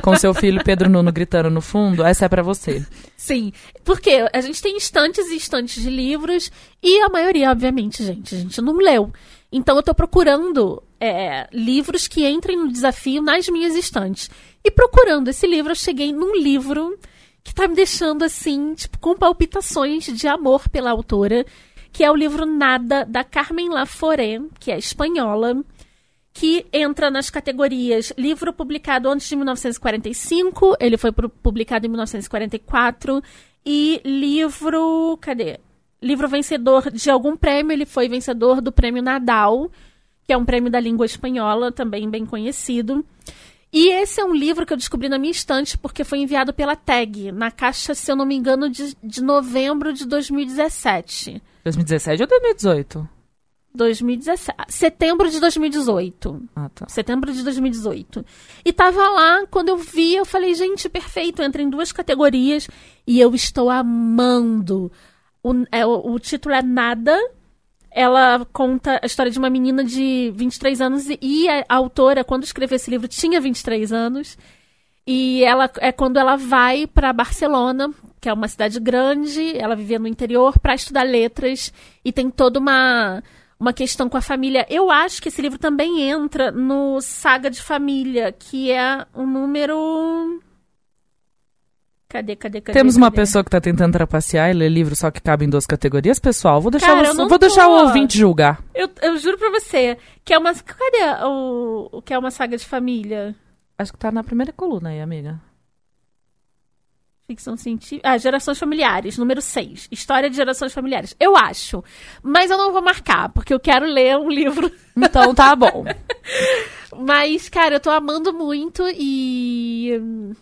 com seu filho Pedro Nuno gritando no fundo, essa é pra você. Sim, porque a gente tem estantes e estantes de livros e a maioria, obviamente, gente, a gente não leu. Então eu tô procurando é, livros que entrem no desafio nas minhas estantes. E procurando esse livro, eu cheguei num livro que tá me deixando assim, tipo, com palpitações de amor pela autora, que é o livro Nada, da Carmen Laforé, que é espanhola que entra nas categorias livro publicado antes de 1945, ele foi pu- publicado em 1944, e livro. Cadê? Livro vencedor de algum prêmio, ele foi vencedor do prêmio Nadal, que é um prêmio da língua espanhola, também bem conhecido. E esse é um livro que eu descobri na minha estante porque foi enviado pela Tag, na caixa, se eu não me engano, de, de novembro de 2017. 2017 ou 2018? 2017. Setembro de 2018. Ah, tá. Setembro de 2018. E tava lá, quando eu vi, eu falei, gente, perfeito, entra em duas categorias e eu estou amando. O, é, o, o título é Nada. Ela conta a história de uma menina de 23 anos e, e a, a autora, quando escreveu esse livro, tinha 23 anos. E ela é quando ela vai para Barcelona, que é uma cidade grande, ela vivia no interior, para estudar letras e tem toda uma uma questão com a família. Eu acho que esse livro também entra no Saga de Família, que é o número Cadê, cadê, cadê? Temos uma cadê? pessoa que tá tentando trapacear e ler livro só que cabe em duas categorias, pessoal. Vou deixar, Cara, vou deixar o ouvinte julgar. Eu, eu juro pra você que é uma. Cadê o, o que é uma saga de família? Acho que tá na primeira coluna aí, amiga. Ficção científica. Ah, Gerações Familiares, número 6. História de Gerações Familiares. Eu acho. Mas eu não vou marcar, porque eu quero ler um livro. Então tá bom. Mas, cara, eu tô amando muito e. hum,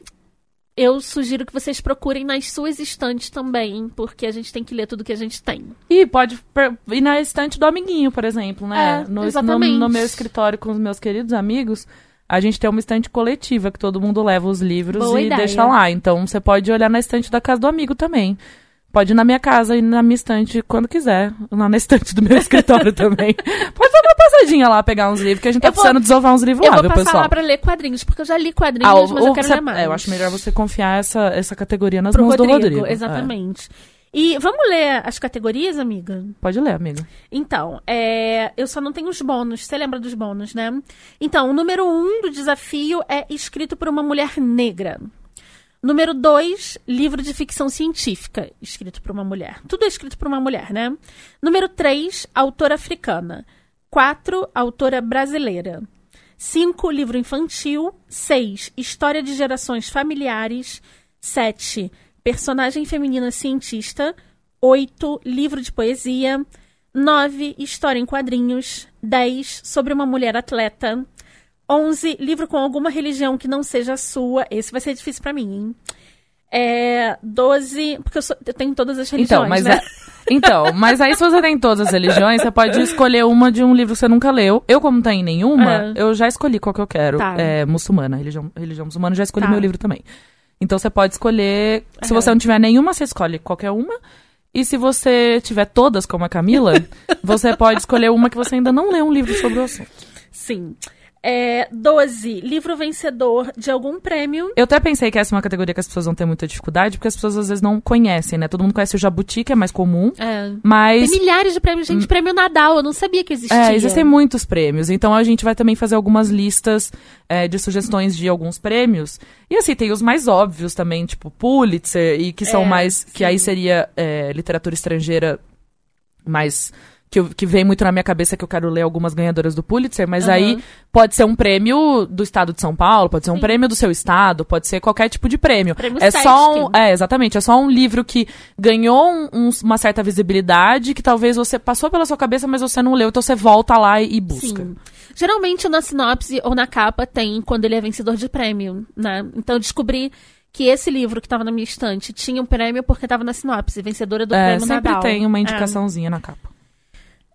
Eu sugiro que vocês procurem nas suas estantes também, porque a gente tem que ler tudo que a gente tem. E pode ir na estante do amiguinho, por exemplo, né? É, no, exatamente. no, no meu escritório com os meus queridos amigos, a gente tem uma estante coletiva que todo mundo leva os livros Boa e ideia. deixa lá. Então você pode olhar na estante da casa do amigo também. Pode ir na minha casa e na minha estante quando quiser. Lá na estante do meu escritório também. Pode dar uma passadinha lá, pegar uns livros, que a gente tá Eu vou- precisando desovar uns livros eu lá, vou viu, passar pessoal? lá pra ler quadrinhos, porque eu já li quadrinhos, Ah, mas eu quero você- ler mais. é, eu acho melhor você confiar essa, essa categoria nas Pro mãos Rodrigo, do Rodrigo. É. E vamos ler as categorias, amiga? Pode ler, amiga. Então, é, eu só não tenho os bônus. Você lembra dos bônus, né? Então, o número um do desafio é escrito por uma mulher negra. Número dois, livro de ficção científica, escrito por uma mulher. Tudo é escrito por uma mulher, né? Número três, autora africana. Quatro, autora brasileira. Cinco, livro infantil. Seis, história de gerações familiares. Sete, personagem feminina cientista. Oito, livro de poesia. Nove, história em quadrinhos. Dez, sobre uma mulher atleta. 11, livro com alguma religião que não seja a sua. Esse vai ser difícil pra mim, hein? É, 12, porque eu, sou- eu tenho todas as religiões, Então, mas né? é- então, mas aí se você tem todas as religiões, você pode escolher uma de um livro que você nunca leu. Eu, como tem nenhuma, É. eu já escolhi qual que eu quero. Tá. É muçulmana, religião, religião muçulmana, já escolhi Tá. meu livro também. Então você pode escolher. Se Aham. você não tiver nenhuma, você escolhe qualquer uma. E se você tiver todas, como a Camila, você pode escolher uma que você ainda não leu um livro sobre o assunto. Sim. É, 12. Livro vencedor de algum prêmio. Eu até pensei que essa é uma categoria que as pessoas vão ter muita dificuldade, porque as pessoas às vezes não conhecem, né? Todo mundo conhece o Jabuti, que é mais comum, É. mas. Tem milhares de prêmios, gente. Prêmio Nadal, eu não sabia que existia. É, existem muitos prêmios. Então a gente vai também fazer algumas listas é, de sugestões de alguns prêmios. E assim, tem os mais óbvios também, tipo Pulitzer, e que são É, mais. Que sim. aí seria é, literatura estrangeira mais. Que, eu- que vem muito na minha cabeça que eu quero ler algumas ganhadoras do Pulitzer, mas Aham. aí pode ser um prêmio do estado de São Paulo, pode ser um Sim. prêmio do seu estado, pode ser qualquer tipo de prêmio. Prêmio é só um, é, exatamente, é só um livro que ganhou um- um- uma certa visibilidade, que talvez você passou pela sua cabeça, mas você não leu, então você volta lá e, e busca. Sim. Geralmente na sinopse ou na capa tem quando ele é vencedor de prêmio, né? Então eu descobri que esse livro que estava na minha estante tinha um prêmio porque estava na sinopse, vencedora do É, prêmio sempre Nadal. tem uma É. indicaçãozinha na capa.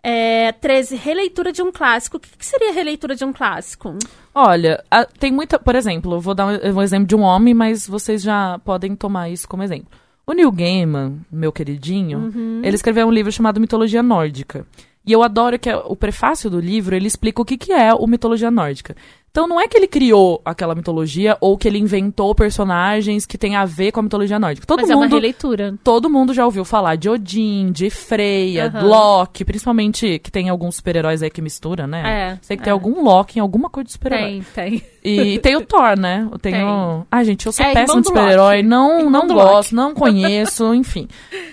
É, 13. Releitura de um clássico. O que, que seria releitura de um clássico? Olha, a- tem muita. Por exemplo, eu vou dar um, um exemplo de um homem, mas vocês já podem tomar isso como exemplo. O Neil Gaiman, meu queridinho, Uhum. ele escreveu um livro chamado Mitologia Nórdica. E eu adoro que é- o prefácio do livro ele explica o que, que é o mitologia nórdica. Então não é que ele criou aquela mitologia ou que ele inventou personagens que têm a ver com a mitologia nórdica. Todo Mas é uma mundo releitura. todo mundo já ouviu falar de Odin, de Freya, Aham. Loki, principalmente que tem alguns super-heróis aí que mistura, né? É, Sei que é. tem algum Loki em alguma coisa de super-herói. Tem, tem. E tem o Thor, né? Eu tenho. Tem. Ai, gente, eu sou É, péssima de super-herói, não, não gosto, não conheço, enfim.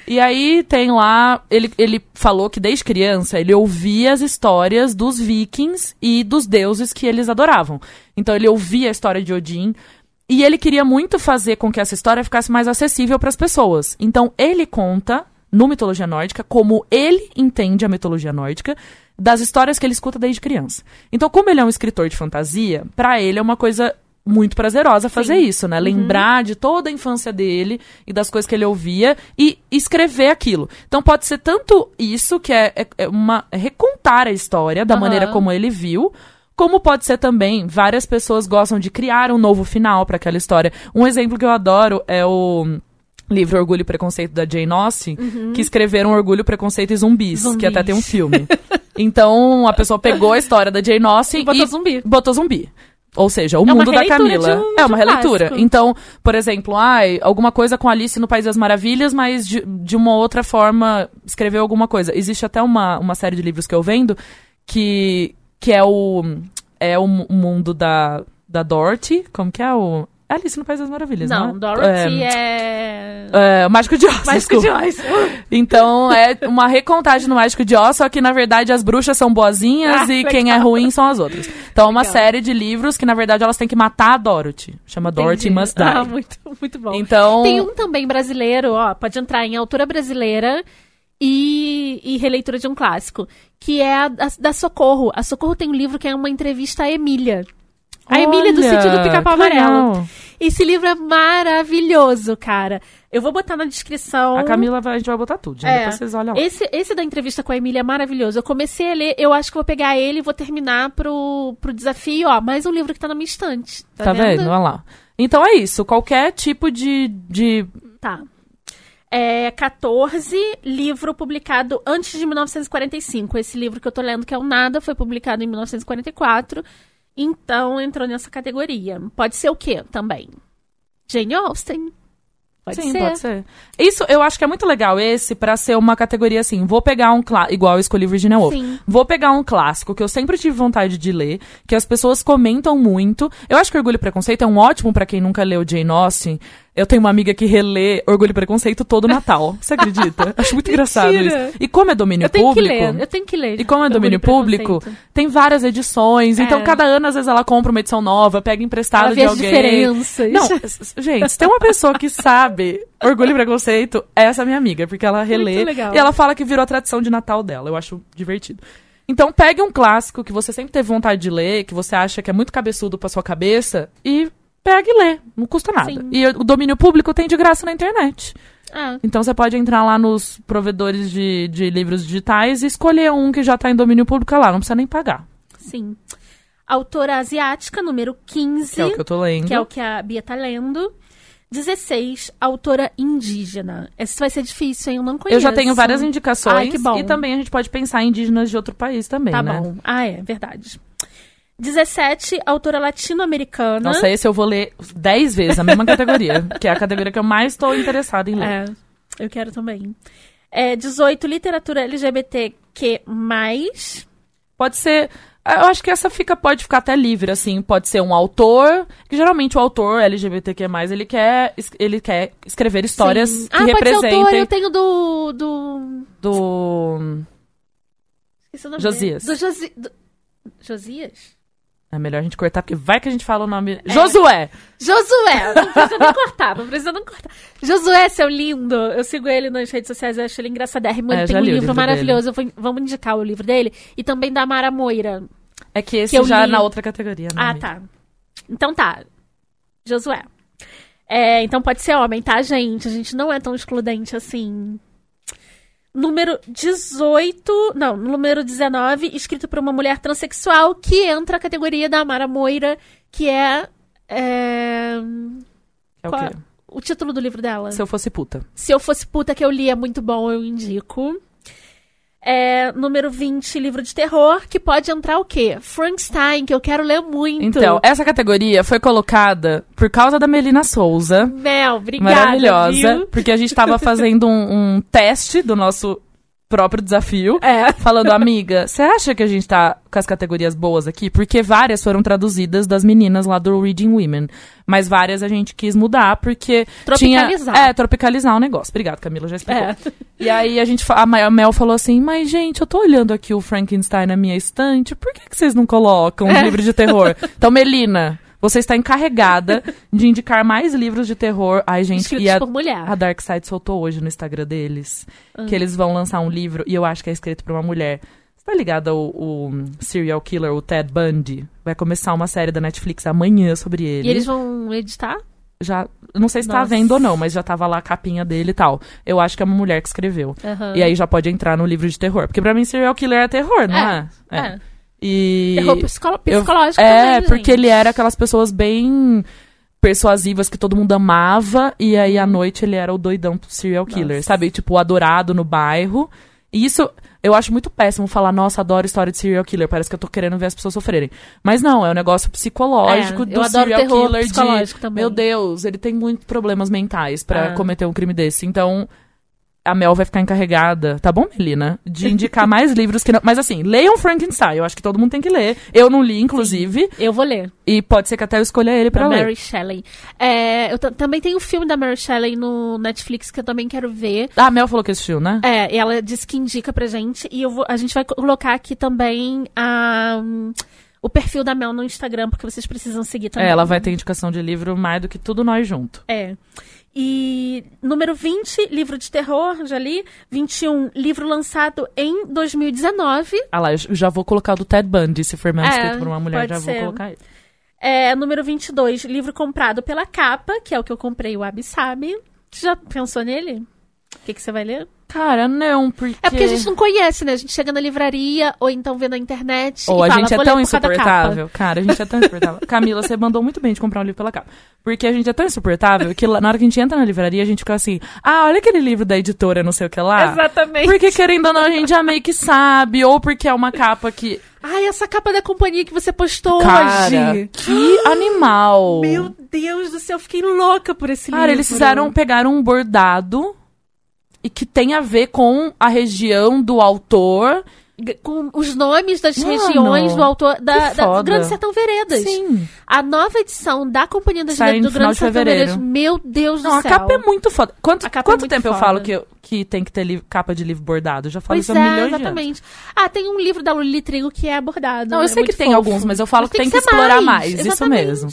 E aí tem lá, ele, ele falou que desde criança ele ouvia as histórias dos vikings e dos deuses que eles adoravam. Então ele ouvia a história de Odin. E ele queria muito fazer com que essa história ficasse mais acessível para as pessoas. Então ele conta no mitologia nórdica como ele entende a mitologia nórdica das histórias que ele escuta desde criança. Então, como ele é um escritor de fantasia, para ele é uma coisa muito prazerosa fazer isso, né? Lembrar de toda a infância dele e das coisas que ele ouvia e escrever aquilo. Então pode ser tanto isso, que é, é- é uma é recontar a história da Aham. maneira como ele viu, como pode ser também, várias pessoas gostam de criar um novo final para aquela história. Um exemplo que eu adoro é o livro Orgulho e Preconceito da Jane Austen, que escreveram Orgulho, Preconceito e Zumbis, Zumbis. que até tem um filme. então, a pessoa pegou a história da Jane Austen E botou e zumbi. botou zumbi. Ou seja, o É mundo da Camila. um- é uma um releitura. clássico. Então, por exemplo, ai, alguma coisa com Alice no País das Maravilhas, mas de, de uma outra forma escreveu alguma coisa. Existe até uma, uma série de livros que eu vendo que, que é o é o mu- mundo da, da Dorothy. Como que é o. Alice no País das Maravilhas, Não, né? Dorothy é... É, o Mágico de Oz. Mágico desculpa. de Oz. Então, é uma recontagem do Mágico de Oz, só que, na verdade, as bruxas são boazinhas Ah, e legal. quem é ruim são as outras. Então, é uma série de livros que, na verdade, elas têm que matar a Dorothy. Chama Dorothy Entendi. Must Die. Ah, muito, muito bom. Então, Tem um também brasileiro, ó, pode entrar em autora brasileira e, e releitura de um clássico, que é a, da- da Socorro. A Socorro tem um livro que é uma entrevista à Emília. A Emília do sítio do Pica-Pau Amarelo. Esse livro é maravilhoso, cara. Eu vou botar na descrição. A Camila, vai- a gente vai botar tudo. É. Depois vocês olham lá. Esse, esse da entrevista com a Emília é maravilhoso. Eu comecei a ler, eu acho que vou pegar ele e vou terminar pro, pro desafio, ó. Mais um livro que tá na minha estante. Tá, Tá vendo? Olha lá. Então é isso. Qualquer tipo de, de Tá. É 14, livro publicado antes de 1945. Esse livro que eu tô lendo, que é o Nada, foi publicado em 1944. Então entrou nessa categoria. Pode ser o quê também? Jane Austen. Pode Sim, ser. pode ser. Isso eu acho que é muito legal esse pra ser uma categoria assim. Vou pegar um clássico, igual eu escolhi Virginia Woolf. Sim. Vou pegar um clássico que eu sempre tive vontade de ler, que as pessoas comentam muito. Eu acho que Orgulho e Preconceito é um ótimo pra quem nunca leu Jane Austen. Eu tenho uma amiga que relê Orgulho e Preconceito todo Natal. Você acredita? Acho muito engraçado isso. E como é domínio Eu tenho público, que ler, eu tenho que ler. e como é domínio público, tem várias edições. Então, É. cada ano, às vezes, ela compra uma edição nova, pega emprestado Ela de vê as alguém. diferenças. Não, gente, se tem uma pessoa que sabe Orgulho e Preconceito, é essa minha amiga, porque ela relê e ela fala que virou a tradição de Natal dela. Eu acho divertido. Então, pegue um clássico que você sempre teve vontade de ler, que você acha que é muito cabeçudo pra sua cabeça, e pegue e lê. Não custa nada. Sim. E o domínio público tem de graça na internet. Ah, Então você pode entrar lá nos provedores de, de livros digitais e escolher um que já tá em domínio público lá, não precisa nem pagar. sim. Autora asiática, número 15. Que é o que eu tô lendo. que é o que a Bia tá lendo. 16, autora indígena. Esse vai ser difícil, hein? Eu não conheço. Eu já tenho várias indicações. Ai, que bom. E também a gente pode pensar em indígenas de outro país também, Tá né? bom. Ah, é, verdade. 17, autora latino-americana. Nossa, esse eu vou ler 10 vezes, a mesma categoria. que é a categoria que eu mais estou interessada em ler. É, eu quero também. É, 18, literatura LGBTQ+. Pode ser. Eu acho que essa fica, pode ficar até livre, assim. Pode ser um autor. Que geralmente o autor LGBTQ, ele quer, ele quer escrever histórias Sim. que ah, pode ser representem autor, eu tenho do... do... do. Esqueci o nome Josias. Do Josi... do- Josias? É melhor a gente cortar, porque vai que a gente fala o nome. Josué! Josué! Não precisa nem cortar, não precisa nem cortar. Josué, seu lindo. Eu sigo ele nas redes sociais, eu acho ele engraçadérrimo. Ele É, tem um livro livro maravilhoso. Vou- vamos indicar o livro dele. E também da Mara Moira. É que esse Que já li- na outra categoria, né? Ah, amiga? tá. Então tá. Josué. É, então pode ser homem, tá, gente? A gente não é tão excludente assim. Número 18. Não, número 19, escrito por uma mulher transexual que entra a categoria da Mara Moira, que é. é, É o quê? o título do livro dela. Se eu fosse puta. Se eu fosse puta que eu li, é muito bom, eu indico. É, número 20, livro de terror, que pode entrar o quê? Frankenstein, que eu quero ler muito. Então, essa categoria foi colocada por causa da Melina Souza. Mel, obrigada. maravilhosa. viu? Porque a gente tava fazendo um, um teste do nosso próprio desafio. É. Falando, amiga, você acha que a gente tá com as categorias boas aqui? Porque várias foram traduzidas das meninas lá do Reading Women. Mas várias a gente quis mudar porque Tropicalizar. tinha... É, tropicalizar o negócio. Obrigada, Camila, já explicou. É. E aí a gente, a Mel falou assim, mas gente, eu tô olhando aqui o Frankenstein na minha estante, por que, que vocês não colocam É. um livro de terror? Então, Melina, você está encarregada de indicar mais livros de terror. Ai, gente, e a, por mulher. a Dark Side soltou hoje no Instagram deles Ah. que eles vão lançar um livro, e eu acho que é escrito por uma mulher. Você tá ligado ao, o serial killer, o Ted Bundy? Vai começar uma série da Netflix amanhã sobre ele. E eles vão editar? Já, não sei se tá Nossa. vendo ou não, mas já tava lá a capinha dele e tal. Eu acho que é uma mulher que escreveu. Aham. E aí já pode entrar no livro de terror. Porque pra mim serial killer é terror, não é? É. E... Terror psicolo- eu- psicológico É, também, porque ele era aquelas pessoas bem persuasivas que todo mundo amava, e aí à noite ele era o doidão serial killer, Nossa. sabe? Tipo, o adorado no bairro. E isso, eu acho muito péssimo falar, nossa, adoro história de serial killer, parece que eu tô querendo ver as pessoas sofrerem. Mas não, é um negócio psicológico É, do serial killer psicológico de, também. meu Deus, ele tem muitos problemas mentais pra Ah. cometer um crime desse. Então, a Mel vai ficar encarregada, tá bom, Melina? De indicar mais livros que não. Mas assim, leiam Frankenstein, eu acho que todo mundo tem que ler. Eu não li, inclusive, Eu vou ler. e pode ser que até eu escolha ele pra da ler. Mary Shelley. É, eu ta- também tenho o filme da Mary Shelley no Netflix que eu também quero ver. Ah, a Mel falou que assistiu, né? É, e ela disse que indica pra gente. E eu vou- a gente vai colocar aqui também a, o perfil da Mel no Instagram, porque vocês precisam seguir também. É, ela vai ter indicação de livro mais do que tudo nós junto. É. E número 20, livro de terror, já li. 21, livro lançado em 2019. Ah lá, eu já vou colocar o do Ted Bundy, se for mais É, escrito por uma mulher, já ser. vou colocar ele. É, número 22, livro comprado pela capa, que é o que eu comprei, o Abissabe. Você já pensou nele? O que, que você vai ler? Cara, não, porque... É porque a gente não conhece, né? A gente chega na livraria ou então vê na internet Ou e a fala, gente é "Vou tão ler por causa da capa." insuportável. Cara, a gente é tão insuportável. Camila, você mandou muito bem de comprar um livro pela capa. Porque a gente é tão insuportável que na hora que a gente entra na livraria, a gente fica assim, ah, olha aquele livro da editora, não sei o que lá. Exatamente. Porque querendo ou não, a gente já meio que sabe, ou porque é uma capa que. Ai, essa capa da companhia que você postou Cara, hoje. que animal! Meu Deus do céu, eu fiquei louca por esse livro. Cara, eles fizeram, pegaram um bordado e que tem a ver com a região do autor. com os nomes das Mano, regiões do autor da, que da. Grande Sertão Veredas. Sim. A nova edição da Companhia das Sai Letras do Grande de Sertão. Veredas. Meu Deus Não, do a céu. capa é muito foda. Quanto, A é quanto muito tempo eu foda. falo que, eu- que tem que ter li- capa de livro bordado? Eu já falo Pois isso há é, milhão de anos. exatamente. Ah, tem um livro da Luli Trigo que é abordado. Não, eu é sei que muito tem fofo. alguns, mas eu falo que tem que ser explorar mais, isso exatamente. mesmo.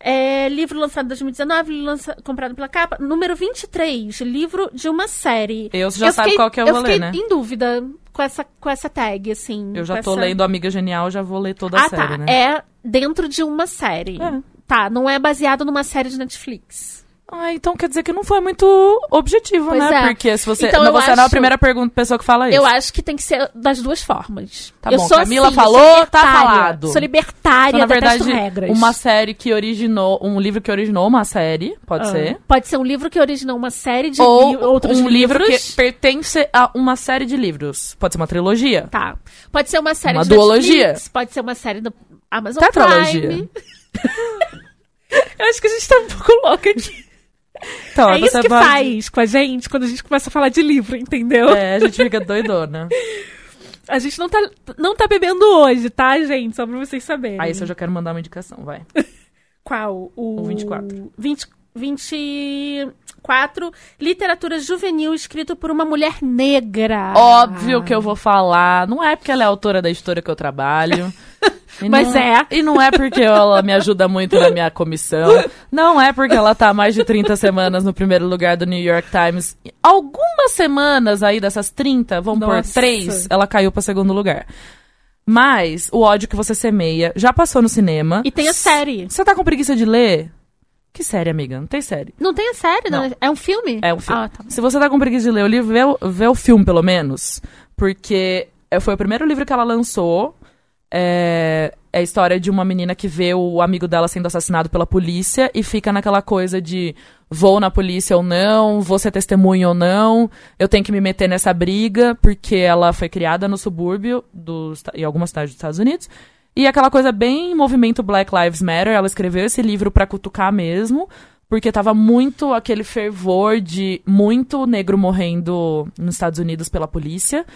É, livro lançado em 2019, lança- comprado pela capa. Número 23, livro de uma série. Eu já sabe qual que eu vou ler, fiquei né? em dúvida com essa, com essa tag, assim. Eu já tô essa- lendo Amiga Genial, já vou ler toda a Ah, série, tá. né? É dentro de uma série. É. Tá, não é baseado numa série de Netflix. Ah, então quer dizer que não foi muito objetivo, Pois né? é. Porque se você. Então não, você não é a acho- primeira pergunta, pessoa que fala isso. Eu acho que tem que ser das duas formas. Tá eu bom, sou Camila assim, falou, tá falado. Sou libertária, Então, na verdade, regras. uma série que originou. Um livro que originou uma série, pode Ah. ser. Pode ser um livro que originou uma série de Ou li- outros um livro livros. que pertence a uma série de livros. Pode ser uma trilogia. Tá. Pode ser uma série Uma de duologia. Netflix, pode ser uma série do Amazon Tetralogia. Prime. eu acho que a gente tá um pouco louca aqui. Então, é isso que pode- faz com a gente quando a gente começa a falar de livro, entendeu? É, a gente fica doidona. A gente não tá, não tá bebendo hoje, tá, gente? Só pra vocês saberem. Aí esse eu já quero mandar uma indicação, vai. Qual? O, O 24. 20, 24. Literatura juvenil escrito por uma mulher negra. Óbvio que eu vou falar. Não é porque ela é autora da história que eu trabalho. E Mas não- é. E não é porque ela me ajuda muito na minha comissão. Não é porque ela tá há mais de 30 semanas no primeiro lugar do New York Times. Algumas semanas aí dessas 30, vamos por Nossa. três, ela caiu pra segundo lugar. Mas o ódio que você semeia já passou no cinema. E tem a série. Você tá com preguiça de ler? Que série, amiga? Não tem série. Não tem a série, não. Não. É um filme? É um filme. Ah, tá. Se você tá com preguiça de ler o livro, vê, o- vê o filme, pelo menos. Porque é- foi o primeiro livro que ela lançou. É, é a história de uma menina que vê o amigo dela sendo assassinado pela polícia e fica naquela coisa de vou na polícia ou não, vou ser testemunha ou não, eu tenho que me meter nessa briga, porque ela foi criada no subúrbio dos, em alguma cidade dos Estados Unidos. E aquela coisa bem movimento Black Lives Matter, ela escreveu esse livro pra cutucar mesmo, porque tava muito aquele fervor de muito negro morrendo nos Estados Unidos pela polícia.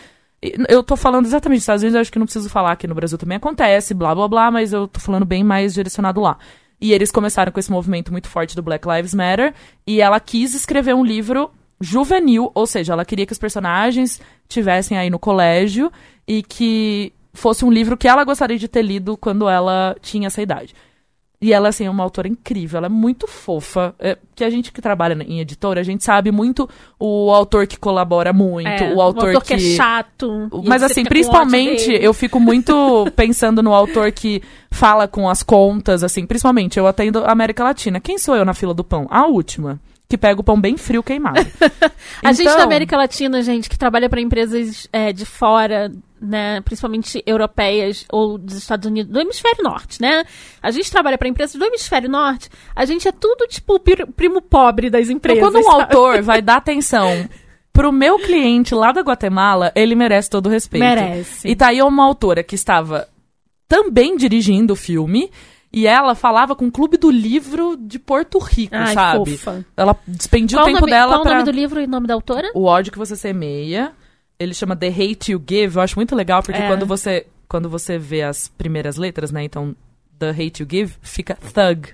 Eu tô falando exatamente dos Estados Unidos, acho que não preciso falar que no Brasil também acontece, blá blá blá, mas eu tô falando bem mais direcionado lá. E eles começaram com esse movimento muito forte do Black Lives Matter, e ela quis escrever um livro juvenil, ou seja, ela queria que os personagens tivessem aí no colégio e que fosse um livro que ela gostaria de ter lido quando ela tinha essa idade. E ela, assim, é uma autora incrível, ela é muito fofa. É, que a gente que trabalha em editora, a gente sabe muito o autor que colabora muito, É, o autor, que... é chato. Mas assim, principalmente, eu fico muito pensando no autor que fala com as contas, assim, principalmente, eu atendo a América Latina. Quem sou eu na fila do pão? A última. Que pega o pão bem frio queimado. A gente Então- da América Latina, gente, que trabalha para empresas é, de fora, né, principalmente europeias ou dos Estados Unidos, do hemisfério norte, né? A gente trabalha para empresas do hemisfério norte, a gente é tudo tipo o primo pobre das Então, empresas. quando um sabe? autor vai dar atenção pro meu cliente lá da Guatemala, ele merece todo o respeito. merece. E tá aí uma autora que estava também dirigindo o filme. E ela falava com o Clube do Livro de Porto Rico, Ai, sabe? fofa. Ela despendia Qual o o tempo nome, dela qual o pra... nome do livro e o nome da autora? O ódio que você semeia. Ele chama The Hate You Give. Eu acho muito legal, porque É. quando, você, quando você vê as primeiras letras, né? Então, The Hate You Give fica Thug,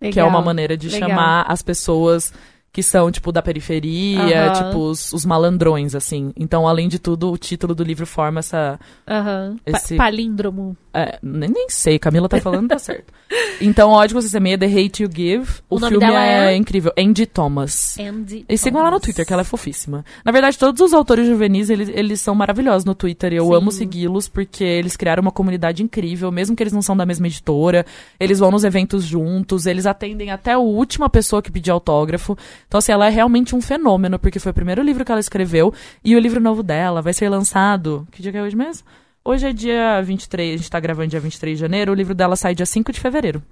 que é Legal. uma maneira de legal. chamar as pessoas que são, tipo, da periferia, Aham. tipo, os, os malandrões, assim. Então, além de tudo, o título do livro forma essa... Aham. Pa- esse- palíndromo. é, nem, nem sei, Camila tá falando, tá certo. Então, ódio você semeia, The Hate You Give. O, O filme é... é? incrível. Andy Thomas. Andy E sigam ela no. Twitter, que ela é fofíssima. Na verdade, todos os autores juvenis, eles, eles são maravilhosos no Twitter. E eu Sim. amo segui-los, porque eles criaram uma comunidade incrível, mesmo que eles não são da mesma editora. Eles vão nos eventos juntos, eles atendem até a última pessoa que pediu autógrafo. Então, assim, ela é realmente um fenômeno, porque foi o primeiro livro que ela escreveu. E o livro novo dela vai ser lançado. Que dia que é hoje mesmo? Hoje é dia 23, a gente tá gravando dia 23 de janeiro, o livro dela sai dia 5 de fevereiro.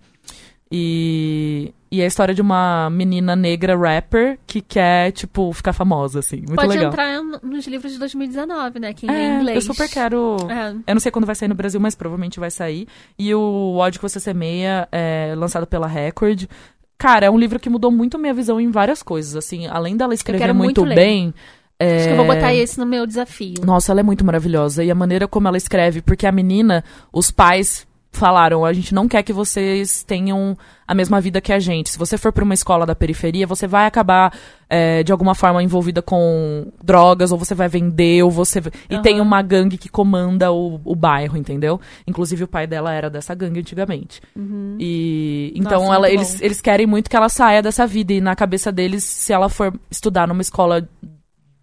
E, e é a história de uma menina negra rapper que quer, tipo, ficar famosa, assim. Muito Pode legal. entrar nos livros de 2019, né? Que em É, inglês. eu super quero. É. Eu não sei quando vai sair no Brasil, mas provavelmente vai sair. E o ódio que você semeia é lançado pela Record. Cara, é um livro que mudou muito minha visão em várias coisas, assim. Além dela escrever muito, muito bem. é, Acho que eu vou botar esse no meu desafio. Nossa, ela é muito maravilhosa. E a maneira como ela escreve, porque a menina, os pais falaram, a gente não quer que vocês tenham a mesma vida que a gente. Se você for para uma escola da periferia, você vai acabar é, de alguma forma envolvida com drogas, ou você vai vender, ou você. E Aham. tem uma gangue que comanda o, o bairro, entendeu? Inclusive o pai dela era dessa gangue antigamente. E então Nossa, ela, eles, eles querem muito que ela saia dessa vida. E na cabeça deles, se ela for estudar numa escola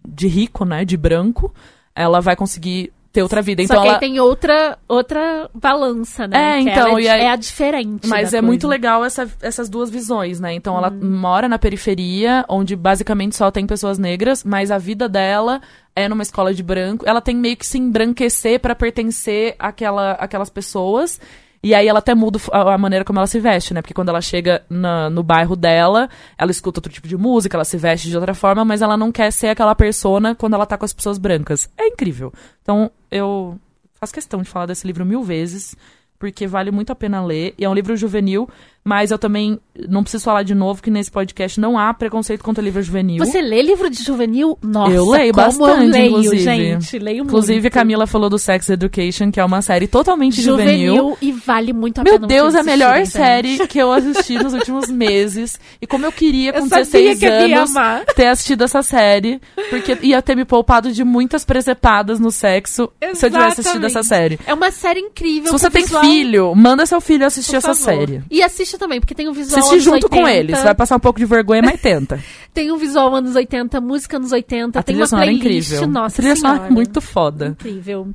de rico, né, de branco, ela vai conseguir ter outra vida. Só Então que ela aí tem outra, outra balança, né? É, Que então, ela e é, aí- é a diferente. Mas é muito coisa. legal essa- essas duas visões, né? Então ela Uhum. mora na periferia, onde basicamente só tem pessoas negras, mas a vida dela é numa escola de branco. Ela tem meio que se embranquecer pra pertencer àquela, àquelas pessoas. E aí ela até muda a maneira como ela se veste, né? Porque quando ela chega na- no bairro dela, ela escuta outro tipo de música, ela se veste de outra forma, mas ela não quer ser aquela persona quando ela tá com as pessoas brancas. É incrível. Então, eu faço questão de falar desse livro mil vezes, porque vale muito a pena ler. E é um livro juvenil, mas eu também não preciso falar de novo que nesse podcast não há preconceito contra livro juvenil. Você lê livro de juvenil? Nossa, Eu leio bastante, eu leio, inclusive. gente. Leio Inclusive, muito. Camila falou do Sex Education, que é uma série totalmente juvenil. juvenil e vale muito a Meu pena Deus, é a melhor série que eu assisti nos últimos meses. E como eu queria, com Eu sabia 16 que eu ia anos, ter assistido essa série. Porque ia ter me poupado de muitas presepadas no sexo se eu tivesse assistido essa série. É uma série incrível. Se você tem visual, filho, manda seu filho assistir essa série. E assista também, porque tem um visual Assiste anos junto com 80, eles. Vai passar um pouco de vergonha, mas tenta. Tem um visual anos 80, música anos 80, A tem uma é playlist, incrível. nossa a trilha sonora é senhora. muito foda. Incrível.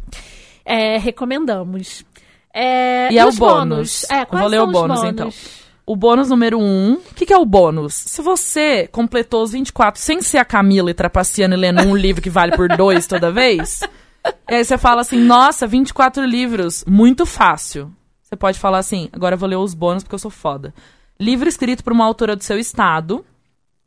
É, recomendamos. É, E é o os bônus. É, Vou ler o os bônus, então. O bônus número um. O que, que é o bônus? Se você completou os 24 sem ser a Camila e trapaceando e lendo um livro que vale por dois toda vez, e aí você fala assim, nossa, 24 livros, muito fácil. Você pode falar assim, agora eu vou ler os bônus porque eu sou foda. Livro escrito por uma autora do seu estado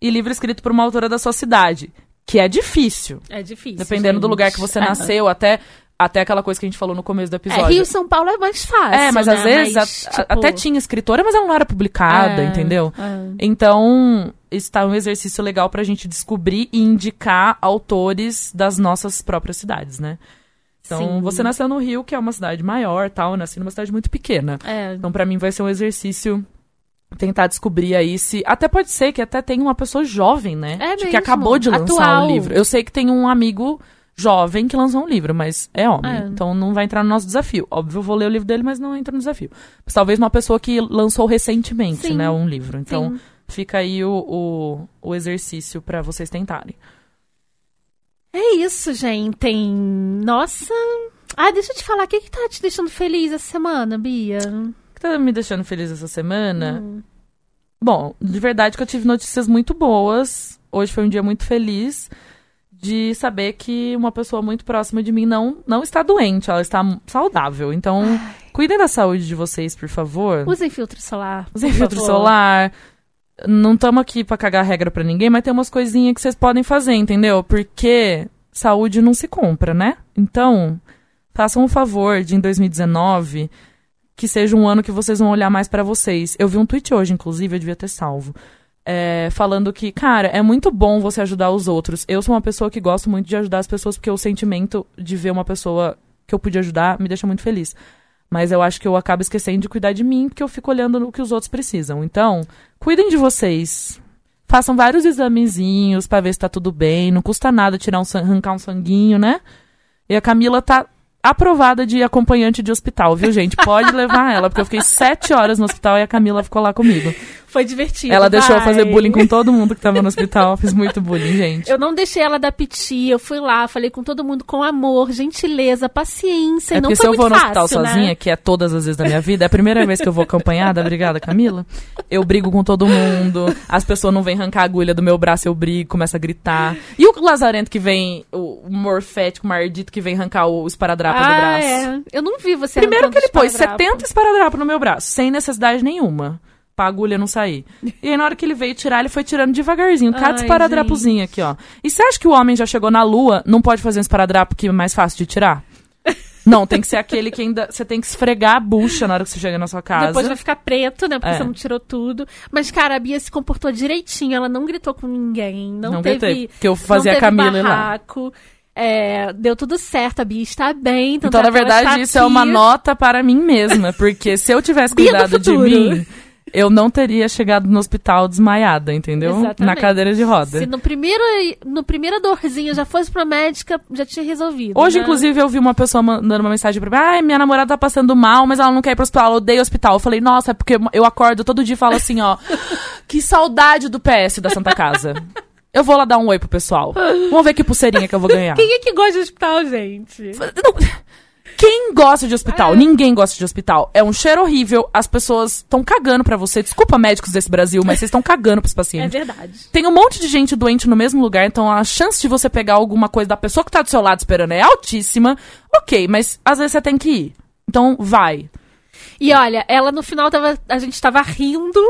e livro escrito por uma autora da sua cidade. Que é difícil. É difícil. Dependendo do gente. lugar que você É. nasceu, até, até aquela coisa que a gente falou no começo do É, episódio. Rio e São Paulo é mais fácil. É, mas né? às vezes Mas, a- a- tipo, até tinha escritora, mas ela não era publicada, é, entendeu? é. Então, está um exercício legal pra gente descobrir e indicar autores das nossas próprias cidades, né? Então, Sim. você nasceu no Rio, que é uma cidade maior, tal, eu nasci numa cidade muito pequena. É. Então, pra mim vai ser um exercício tentar descobrir aí se até pode ser que até tenha uma pessoa jovem, né? É que mesmo, acabou de lançar atual. um livro. Eu sei que tem um amigo jovem que lançou um livro, mas é homem. É. Então não vai entrar no nosso desafio. Óbvio, eu vou ler o livro dele, mas não entra no desafio. Mas talvez uma pessoa que lançou recentemente, Sim. né, um livro. Então Sim. fica aí o, o, o exercício pra vocês tentarem. É isso, gente. Nossa. Ah, deixa eu te falar, o que, que tá te deixando feliz essa semana, Bia? O que tá me deixando feliz essa semana? Hum. Bom, de verdade que eu tive notícias muito boas. Hoje foi um dia muito feliz de saber que uma pessoa muito próxima de mim não, não está doente, ela está saudável. Então, cuidem da saúde de vocês, por favor. Usem filtro solar. Usem filtro favor. solar. Não estamos aqui pra cagar regra pra ninguém, mas tem umas coisinhas que vocês podem fazer, entendeu? Porque saúde não se compra, né? Então, façam um favor de em 2019 que seja um ano que vocês vão olhar mais pra vocês. Eu vi um tweet hoje, inclusive, eu devia ter salvo. é, falando que, cara, é muito bom você ajudar os outros. Eu sou uma pessoa que gosto muito de ajudar as pessoas porque o sentimento de ver uma pessoa que eu pude ajudar me deixa muito feliz. Mas eu acho que eu acabo esquecendo de cuidar de mim porque eu fico olhando no que os outros precisam. Então, cuidem de vocês. Façam vários examezinhos pra ver se tá tudo bem. Não custa nada tirar um, arrancar um sanguinho, né? E a Camila tá aprovada de acompanhante de hospital, viu, gente? Pode levar ela, porque eu fiquei sete horas no hospital e a Camila ficou lá comigo. Foi divertido. Ela deixou eu fazer bullying com todo mundo que tava no hospital. Fiz muito bullying, gente. Eu não deixei ela dar piti, eu fui lá, falei com todo mundo com amor, gentileza, paciência. É e não porque se eu vou no hospital fácil, né? sozinha, que é todas as vezes da minha vida, é a primeira vez que eu vou acompanhada, obrigada, Camila. Eu brigo com todo mundo, as pessoas não vêm arrancar a agulha do meu braço, eu brigo, começo a gritar. E o lazarento que vem, o morfético, mardito que vem arrancar o esparadrapo do Ah, braço? é. Eu não vi você Primeiro que ele pôs esparadrapo. 70 esparadrapos no meu braço, sem necessidade nenhuma. Pra agulha não sair. E aí, na hora que ele veio tirar, ele foi tirando devagarzinho, cada Ai, esparadrapozinho aqui, ó. E você acha que o homem já chegou na lua, não pode fazer um esparadrapo que é mais fácil de tirar? Não, tem que ser aquele que ainda. Você tem que esfregar a bucha na hora que você chega na sua casa. Depois vai ficar preto, né? Porque É. você não tirou tudo. Mas, cara, a Bia se comportou direitinho. Ela não gritou com ninguém. Não, Não teve. gritei, porque eu fazia não a Camila lá. É, deu tudo certo. A Bia está bem. Então, é na verdade, isso é uma aqui. nota para mim mesma. Porque se eu tivesse cuidado de mim, eu não teria chegado no hospital desmaiada, entendeu? Exatamente. Na cadeira de roda. Se no primeiro, no primeira dorzinha já fosse pra médica, já tinha resolvido. Hoje, né? inclusive, eu vi uma pessoa mandando uma mensagem pra mim. Ai, minha namorada tá passando mal, mas ela não quer ir pro hospital. Ela odeia o hospital. Eu falei, nossa, é porque eu acordo todo dia e falo assim, ó. que saudade do PS da Santa Casa. Eu vou lá dar um oi pro pessoal. Vamos ver que pulseirinha que eu vou ganhar. Quem é que gosta de hospital, gente? Não, Quem gosta de hospital? É. Ninguém gosta de hospital. É um cheiro horrível, as pessoas estão cagando pra você. Desculpa, médicos desse Brasil, mas vocês estão cagando pros É pacientes. verdade. Tem um monte de gente doente no mesmo lugar, então a chance de você pegar alguma coisa da pessoa que tá do seu lado esperando é altíssima. Ok, mas às vezes você tem que ir. Então vai. E olha, ela no final tava. A gente tava rindo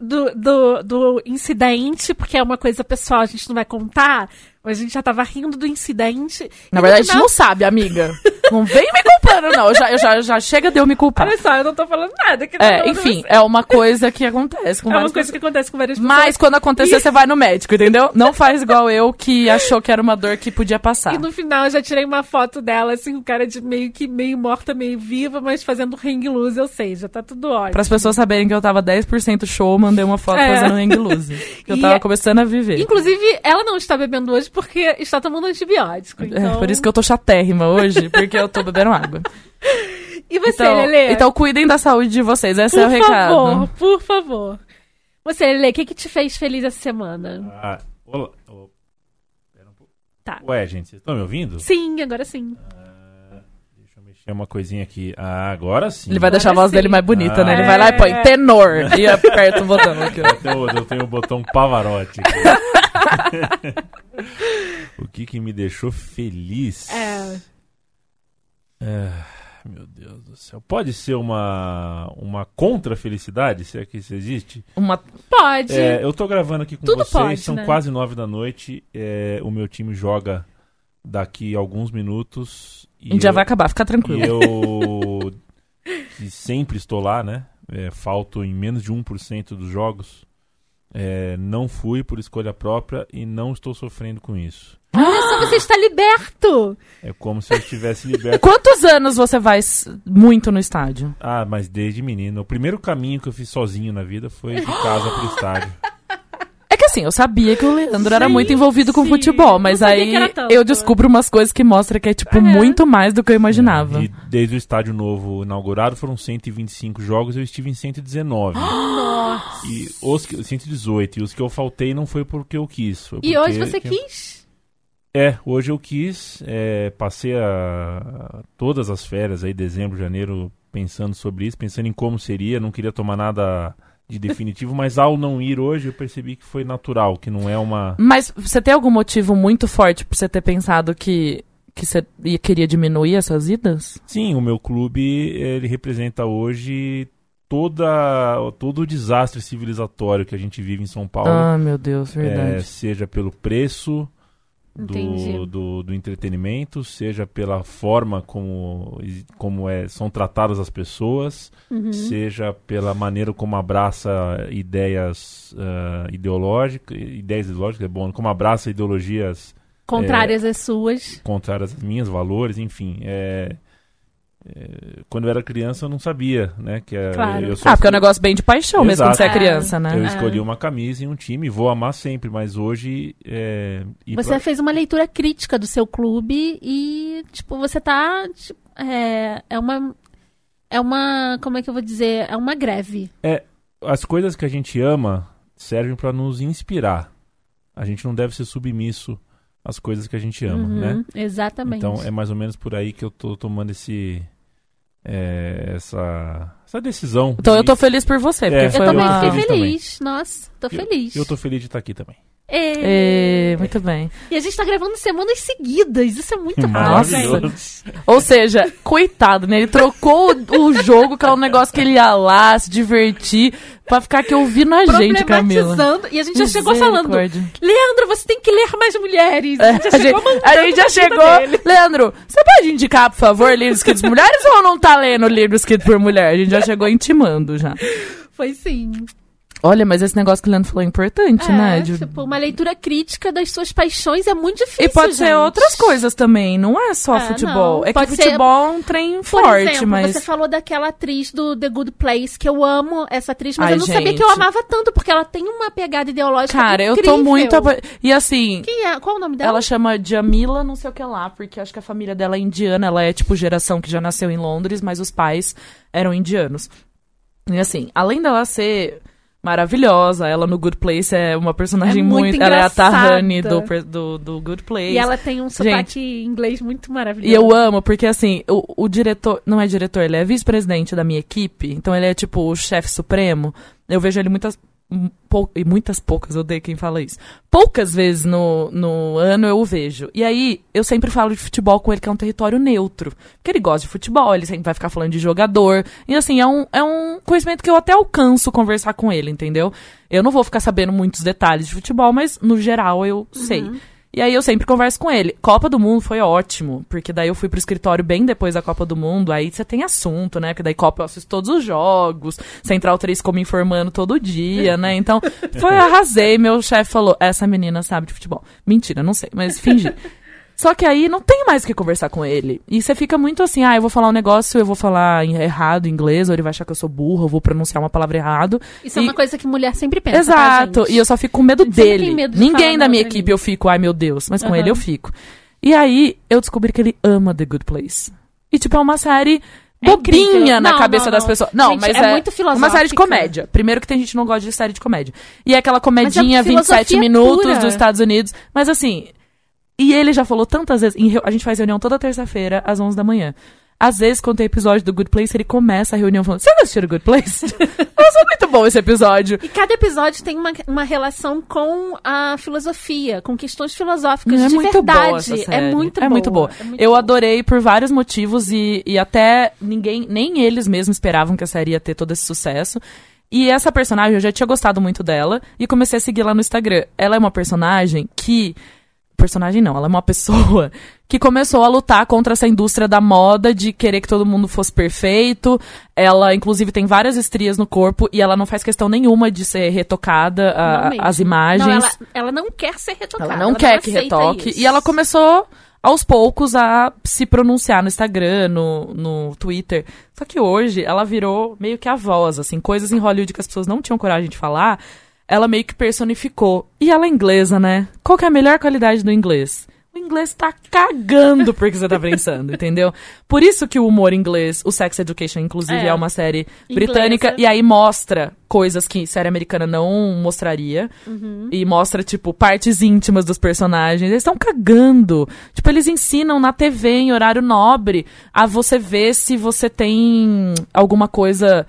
do, do, do incidente, porque é uma coisa pessoal, a gente não vai contar, mas a gente já tava rindo do incidente. Na E verdade, a gente final- não sabe, amiga. Não vem me culpando, não. Eu já, eu já, já chega de eu me culpar. Olha só, eu não tô falando nada. Que É, enfim, é uma coisa que acontece com É uma coisa que acontece com várias Mas pessoas. quando acontecer, você vai no médico, entendeu? Não faz igual eu que achou que era uma dor que podia passar. E no final eu já tirei uma foto dela, assim, o cara de meio que meio morta, meio viva, mas fazendo hang loose, ou seja, tá tudo ótimo. Para as pessoas saberem que eu tava 10% show, mandei uma foto É. fazendo hang loose. Que eu E tava é- começando a viver. Inclusive, ela não está bebendo hoje porque está tomando antibiótico. Então... É, por isso que eu tô chatérrima hoje, porque eu tô bebendo água. E você, Então, Lelê? então cuidem da saúde de vocês, esse por é o recado. favor, por favor. Você, Lelê, o que, que te fez feliz essa semana? Ah, olá. Pera um pouco. Tá. Ué, gente, vocês estão me ouvindo? Sim, agora sim. Deixa eu mexer uma coisinha aqui. Ah, agora sim. Ele vai deixar a Agora voz sim. dele mais bonita, Ah. né? Ele vai lá e põe tenor e aperta o botão aqui. Eu tenho, eu tenho o botão Pavarotti. o que que me deixou feliz? É. É, meu Deus do céu. Pode ser uma, uma contra-felicidade, se é que isso existe? Uma... Pode. É, eu tô gravando aqui com Tudo vocês, pode, são né? quase nove da noite. é, o meu time joga daqui a alguns minutos. Gente já eu- vai acabar, fica E tranquilo. eu, que sempre estou lá, né? É, falto em menos de 1% dos jogos. É, não fui por escolha própria e não estou sofrendo com isso. Olha só, você está liberto! É como se eu estivesse liberto. Quantos anos você vai muito no estádio? Ah, mas desde menino. O primeiro caminho que eu fiz sozinho na vida foi de casa pro estádio. É assim, eu sabia que o Leandro era muito envolvido com futebol, mas aí tanto. eu descubro umas coisas que mostram que é, tipo, É. muito mais do que eu imaginava. E desde o estádio novo inaugurado foram 125 jogos, eu estive em 119. Nossa. e os que, 118. E os que eu faltei não foi porque eu quis. foi E hoje você que- quis? É, hoje eu quis, é, passei a, todas as férias aí, dezembro, janeiro, pensando sobre isso, pensando em como seria, não queria tomar nada de definitivo, mas ao não ir hoje eu percebi que foi natural, que não é uma... Mas você tem algum motivo muito forte pra você ter pensado que, que você ia- queria diminuir essas idas? Sim, o meu clube, ele representa hoje toda, todo o desastre civilizatório que a gente vive em São Paulo, Ah, meu Deus, é, verdade. seja pelo preço. Do, do, do entretenimento, seja pela forma como, como é, são tratadas as pessoas, Uhum. seja pela maneira como abraça ideias ah, ideológicas, ideias ideológicas é bom, como abraça ideologias Contrárias às suas. contrárias às minhas valores, enfim, é, é, quando eu era criança eu não sabia, né, que é, Claro. eu só Ah, porque é um negócio bem de paixão mesmo quando Exato. você é É. criança, né? eu É. escolhi uma camisa e um time, vou amar sempre, mas hoje é, Você pra- fez uma leitura crítica do seu clube e, tipo, você tá. tipo, é, é uma. É uma. Como é que eu vou dizer? É uma greve. as coisas que a gente ama servem para nos inspirar. A gente não deve ser submisso às coisas que a gente ama, Uhum, né? Exatamente. Então é mais ou menos por aí que eu tô tomando esse é, essa essa decisão. Então eu tô feliz por você, porque É, foi eu também uma... fiquei Feliz feliz. Nossa, tô feliz. Eu tô feliz de estar aqui também. É. É, muito bem. E a gente tá gravando semanas seguidas. Isso é muito bom, Nossa. gente. Ou seja, coitado, né? Ele trocou o, jogo, que é um negócio que ele ia lá, se divertir, pra ficar aqui ouvindo a gente, Camila. E a gente já chegou falando. Leandro, você tem que ler mais mulheres. É, a gente já a chegou mandando a gente já chegou. Leandro, você pode indicar, por favor, livros escritos por mulheres ou não tá lendo livro escrito por mulher? A gente já chegou intimando já. Foi sim. Olha, mas esse negócio que o Leandro falou é importante, né? É, De- tipo, uma leitura crítica das suas paixões é muito difícil. E pode ser gente. outras coisas também, não é só É, futebol. não. É que Pode ser- futebol é um trem Por forte, exemplo, mas. você falou daquela atriz do The Good Place, que eu amo essa atriz, mas Ai, eu não sabia gente. que eu amava tanto, porque ela tem uma pegada ideológica Cara, eu incrível. tô muito. E assim, Quem é? Qual o nome dela? Ela chama Jamila, não sei o que lá, porque acho que a família dela é indiana. Ela é tipo geração que já nasceu em Londres, mas os pais eram indianos. E assim, além dela ser maravilhosa. Ela no Good Place é uma personagem É muito muito. Ela é a Tahani do, do, do Good Place. E ela tem um sotaque inglês muito maravilhoso. E eu amo, porque assim, o, o diretor. Não é diretor, ele é vice-presidente da minha equipe. Então ele é tipo o chefe supremo. Eu vejo ele muitas. Pou- e muitas poucas, eu odeio quem fala isso. Poucas vezes no, no ano eu o vejo. E aí, eu sempre falo de futebol com ele, que é um território neutro. Porque ele gosta de futebol, ele sempre vai ficar falando de jogador. E assim, é um, é um conhecimento que eu até alcanço conversar com ele, entendeu? Eu não vou ficar sabendo muitos detalhes de futebol, mas no geral eu sei. E aí eu sempre converso com ele. Copa do Mundo foi ótimo, porque daí eu fui pro escritório bem depois da Copa do Mundo, aí você tem assunto, né? Que daí Copa eu assisto todos os jogos, Central 3 como informando todo dia, né? Então, foi, arrasei. Meu chefe falou, essa menina sabe de futebol. Mentira, não sei, mas fingi. Só que aí não tem mais o que conversar com ele. E você fica muito assim, ah, eu vou falar um negócio, eu vou falar errado em inglês, ou ele vai achar que eu sou burra, eu vou pronunciar uma palavra errado. Isso é E- uma coisa que mulher sempre pensa. Exato. tá, e eu só fico com medo dele. tem medo de Ninguém da na minha equipe língua. eu fico, ai meu Deus, mas com ele eu fico. E aí eu descobri que ele ama The Good Place. E tipo, é uma série É bobinha incrível. na Não, cabeça não, das não. pessoas. Não, Gente, mas é é, muito uma série de filosófica. comédia. Primeiro que tem gente que não gosta de série de comédia. E é aquela comedinha Mas é 27 filosofia minutos pura. dos Estados Unidos. Mas assim, e ele já falou tantas vezes, em a gente faz reunião toda terça-feira às 11 da manhã. Às vezes, quando tem episódio do Good Place, ele começa a reunião falando: Você não assistiu o Good Place? Nossa, é muito bom esse episódio. E cada episódio tem uma, uma relação com a filosofia, com questões filosóficas É de muito verdade. série. É muito é boa. muito boa. é muito eu boa. adorei por vários motivos e, e até ninguém, nem eles mesmos esperavam que a série ia ter todo esse sucesso. E essa personagem, eu já tinha gostado muito dela e comecei a seguir lá no Instagram. Ela é uma personagem que. Personagem não, ela é uma pessoa que começou a lutar contra essa indústria da moda de querer que todo mundo fosse perfeito. Ela, inclusive, tem várias estrias no corpo e ela não faz questão nenhuma de ser retocada a- Não as imagens. Não, ela, ela não quer ser retocada. Ela não quer que aceita retoque. isso. E ela começou aos poucos a se pronunciar no Instagram, no, no Twitter. Só que hoje ela virou meio que a voz, assim, coisas em Hollywood que as pessoas não tinham coragem de falar, ela meio que personificou. E ela é inglesa, né? Qual que é a melhor qualidade do inglês? O inglês tá cagando porque você tá pensando, entendeu? Por isso que o humor inglês, o Sex Education, inclusive, É. é, uma série Inglesa. britânica, e aí mostra coisas que série americana não mostraria. E mostra, tipo, partes íntimas dos personagens. Eles estão cagando. Tipo, eles ensinam na TV, em horário nobre, a você ver se você tem alguma coisa.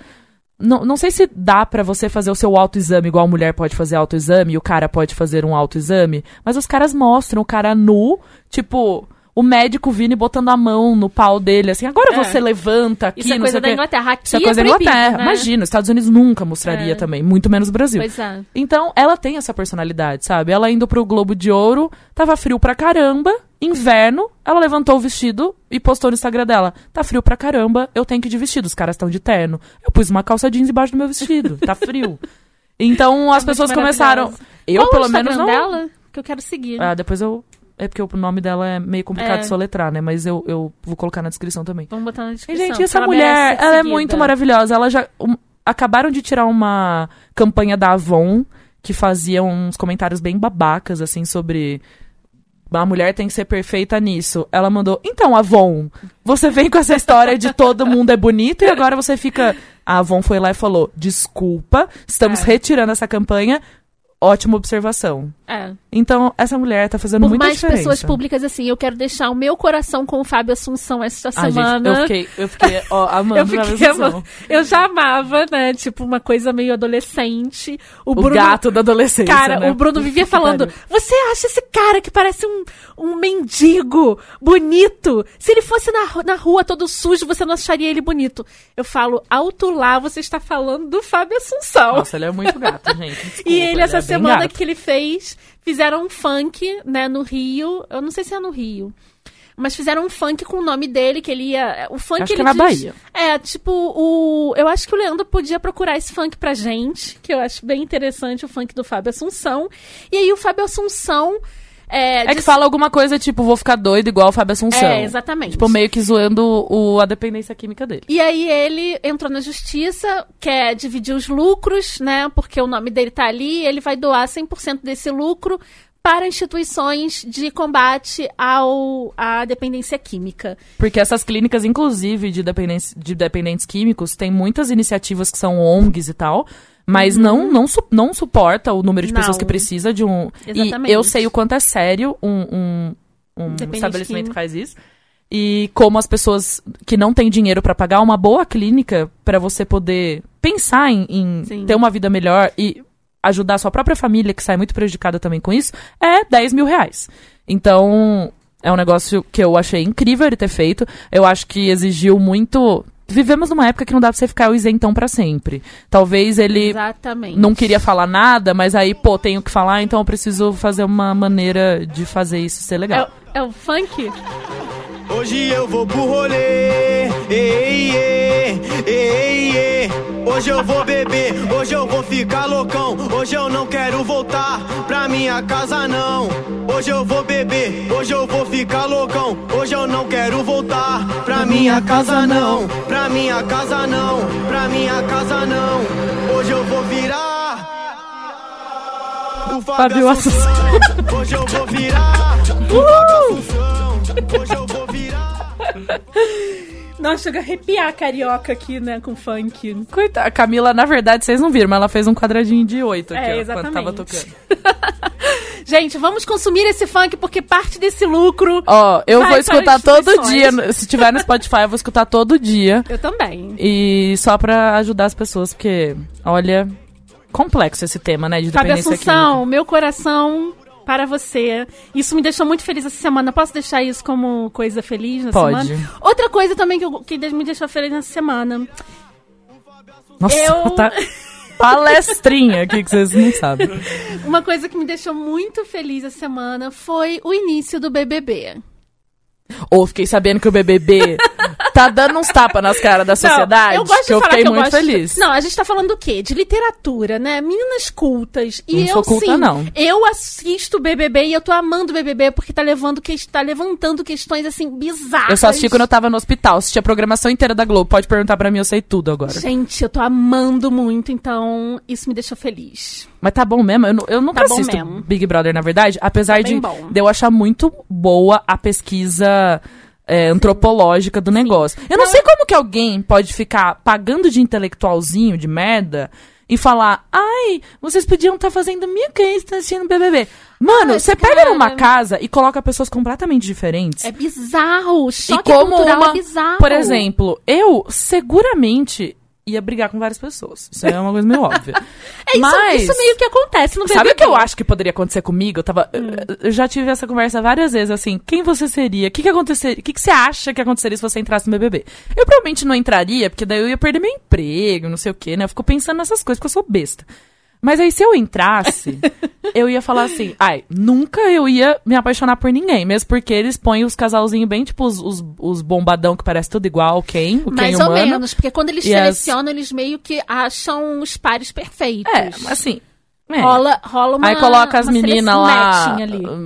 Não, não sei se dá pra você fazer o seu autoexame igual a mulher pode fazer autoexame o cara pode fazer um autoexame, mas os caras mostram o cara nu, tipo, o médico vindo e botando a mão no pau dele, assim, agora É. você levanta aqui, Isso é coisa da. Inglaterra. Aqui Isso é coisa da Inglaterra. né? Imagina, os Estados Unidos nunca mostraria É. também, muito menos o Brasil. Pois é. Então, ela tem essa personalidade, sabe? Ela indo pro Globo de Ouro, tava frio pra caramba, inverno, ela levantou o vestido e postou no Instagram dela. Tá frio pra caramba, eu tenho que ir de vestido, os caras estão de terno. Eu pus uma calça jeans embaixo do meu vestido, tá frio. Então, as É pessoas começaram... Eu, Qual pelo menos, não... dela? Que eu quero seguir. Ah, depois eu... É porque o nome dela é meio complicado É. de soletrar, né? Mas eu, eu vou colocar na descrição também. Vamos botar na E, descrição. gente, que essa ela mulher, ela é muito maravilhosa. Ela já. um, acabaram de tirar uma campanha da Avon que fazia uns comentários bem babacas, assim, sobre. A mulher tem que ser perfeita nisso. Ela mandou, então, Avon, você vem com essa história de todo mundo é bonito e agora você fica. A Avon foi lá e falou: desculpa, estamos É. retirando essa campanha. Ótima observação. É. Então, essa mulher tá fazendo Por muita mais diferença. pessoas públicas assim, eu quero deixar o meu coração com o Fábio Assunção esta Ai, semana. gente, eu fiquei, eu fiquei ó, amando Eu fiquei Eu já amava, né? Tipo, uma coisa meio adolescente. O, O Bruno. gato da adolescência, Cara, né? o Bruno vivia falando. Você acha esse cara que parece um, um mendigo bonito? Se ele fosse na, na rua todo sujo, você não acharia ele bonito. Eu falo, alto lá, você está falando do Fábio Assunção. Nossa, ele é muito gato, gente. Desculpa, E ele, essa é semana que ele fez, fizeram um funk, né, no Rio. Eu não sei se é no Rio. Mas fizeram um funk com o nome dele, que ele ia. O funk Acho ele que é na diz- Bahia. É, tipo, o. Eu acho que o Leandro podia procurar esse funk pra gente, que eu acho bem interessante, o funk do Fábio Assunção. E aí o Fábio Assunção. É, É que disse- fala alguma coisa tipo, vou ficar doido igual o Fábio Assunção. É, exatamente. Tipo, meio que zoando o, a dependência química dele. E aí ele entrou na justiça, quer dividir os lucros, né? Porque o nome dele tá ali, ele vai doar 100% desse lucro para instituições de combate ao, à dependência química. Porque essas clínicas, inclusive, de, de dependentes químicos, tem muitas iniciativas que são ONGs e tal, Mas não, não, su- não suporta o número de Não. pessoas que precisa de um. Exatamente. E eu sei o quanto é sério um, um, um estabelecimento químico. que faz isso. E como as pessoas que não têm dinheiro pra pagar uma boa clínica pra você poder pensar em, em ter uma vida melhor e ajudar a sua própria família, que sai muito prejudicada também com isso, é 10 mil reais. Então, é um negócio que eu achei incrível ele ter feito. Eu acho que exigiu muito. Vivemos numa época que não dá pra você ficar o isentão pra sempre. Talvez ele Exatamente. não queria falar nada, mas aí, pô, tenho que falar, então eu preciso fazer uma maneira de fazer isso ser É, legal. o- é o funk? Hoje eu vou pro rolê, ei, ei, ei, ei. Hoje eu vou beber, hoje eu vou ficar loucão. Hoje eu não quero voltar pra minha casa, não. Hoje eu vou beber, hoje eu vou ficar loucão. Hoje eu não quero voltar pra minha casa, não. Pra minha casa, não. Pra minha casa, não. Hoje eu vou virar. O Fábio Assunção. Hoje eu vou virar. Assunção. Hoje eu vou virar. Nossa, chega a arrepiar a carioca aqui, né, com funk. Coitada, a Camila, na verdade, vocês não viram, mas ela fez um quadradinho de oito aqui, É, ó, quando tava tocando. Gente, vamos consumir esse funk porque parte desse lucro. Ó, eu Vai vou escutar todo dia, se tiver no Spotify, eu vou escutar todo dia. Eu também. E só pra ajudar as pessoas, porque, olha, complexo esse tema, né, de Fábio dependência química. Assunção, meu coração para você. Isso me deixou muito feliz essa semana. Posso deixar isso como coisa feliz na Pode. semana? Outra coisa também que, eu- que me deixou feliz nessa semana. Nossa, Eu- tá palestrinha aqui que vocês não sabem. Uma coisa que me deixou muito feliz essa semana foi o início do BBB. Ou fiquei sabendo que o BBB tá dando uns tapas nas caras da sociedade, Não, eu gosto que eu de falar fiquei que eu muito gosto- feliz. Não, a gente tá falando do quê? De literatura, né? Meninas cultas. E Não eu sou culta, sim, não. eu assisto o BBB e eu tô amando o BBB porque tá levando que tá levantando questões assim bizarras. Eu só assisti quando eu tava no hospital, assisti a programação inteira da Globo. Pode perguntar pra mim, eu sei tudo agora. Gente, eu tô amando muito, então isso me deixou feliz. Mas tá bom mesmo, eu, nu- eu nunca Tá bom assisto mesmo. Big Brother, na verdade, apesar Tá de, de eu achar muito boa a pesquisa é, antropológica do negócio. Eu não, sei como que alguém pode ficar pagando de intelectualzinho, de merda, e falar, ai, vocês podiam estar fazendo minha tá assistindo BBB. Mano, Ai, você pega numa casa e coloca pessoas completamente diferentes. É bizarro, e choque como cultural uma, é bizarro. por exemplo, eu seguramente ia brigar com várias pessoas. Isso é uma coisa meio óbvia. é isso, Mas isso meio que acontece no BBB. Sabe o que eu acho que poderia acontecer comigo? Eu tava. Hum. eu- já tive essa conversa várias vezes, assim, quem você seria? O que, que aconteceria? O que, que você acha que aconteceria se você entrasse no BBB? Eu provavelmente não entraria, porque daí eu ia perder meu emprego, não sei o quê, né? Eu fico pensando nessas coisas, porque eu sou besta. Mas aí, se eu entrasse, eu ia falar assim, ai, nunca eu ia me apaixonar por ninguém, mesmo porque eles põem os casalzinhos bem, tipo, os, os, os bombadão que parece tudo igual, Ken, o Mais ou humano. menos, porque quando eles E as- selecionam, eles meio que acham os pares perfeitos. É, assim. é. Rola, rola uma Aí coloca as meninas lá,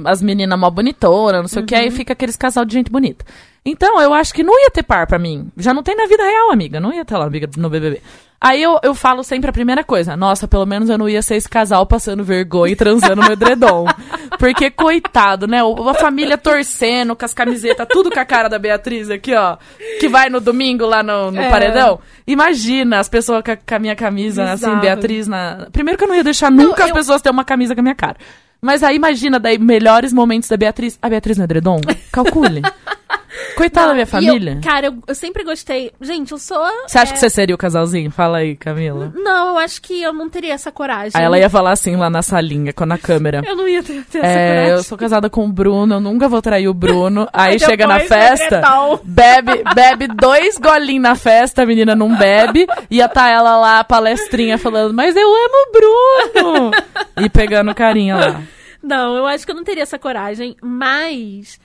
as meninas mó bonitonas, não sei o que, aí fica aqueles casal de gente bonita. Então, eu acho que não ia ter par pra mim. Já não tem na vida real, amiga. Não ia ter lá, amiga, no BBB. Aí eu, eu falo sempre a primeira coisa. Nossa, pelo menos eu não ia ser esse casal passando vergonha e transando no edredom. Porque, coitado, né? A família torcendo com as camisetas, tudo com a cara da Beatriz aqui, ó. Que vai no domingo lá no, no É. paredão. Imagina as pessoas com a, com a minha camisa, assim, Bizarro. Beatriz na... Primeiro que eu não ia deixar nunca as eu- pessoas terem uma camisa com a minha cara. Mas aí imagina daí melhores momentos da Beatriz. A Beatriz no edredom? Calcule. Coitada da minha família. eu- cara, eu, eu sempre gostei. Gente, eu sou. Você acha é, que você seria o casalzinho? Fala aí, Camila. Não, eu acho que eu não teria essa coragem. Aí ela ia falar assim lá na salinha, com a câmera. Eu não ia ter, ter essa É, coragem. eu sou casada com o Bruno, eu nunca vou trair o Bruno. Aí, Aí chega na festa, bebe, bebe dois golinhos na festa, a menina não bebe. Ia tá ela lá, palestrinha, falando, mas eu amo o Bruno! E pegando carinha lá. Não, eu acho que eu não teria essa coragem, mas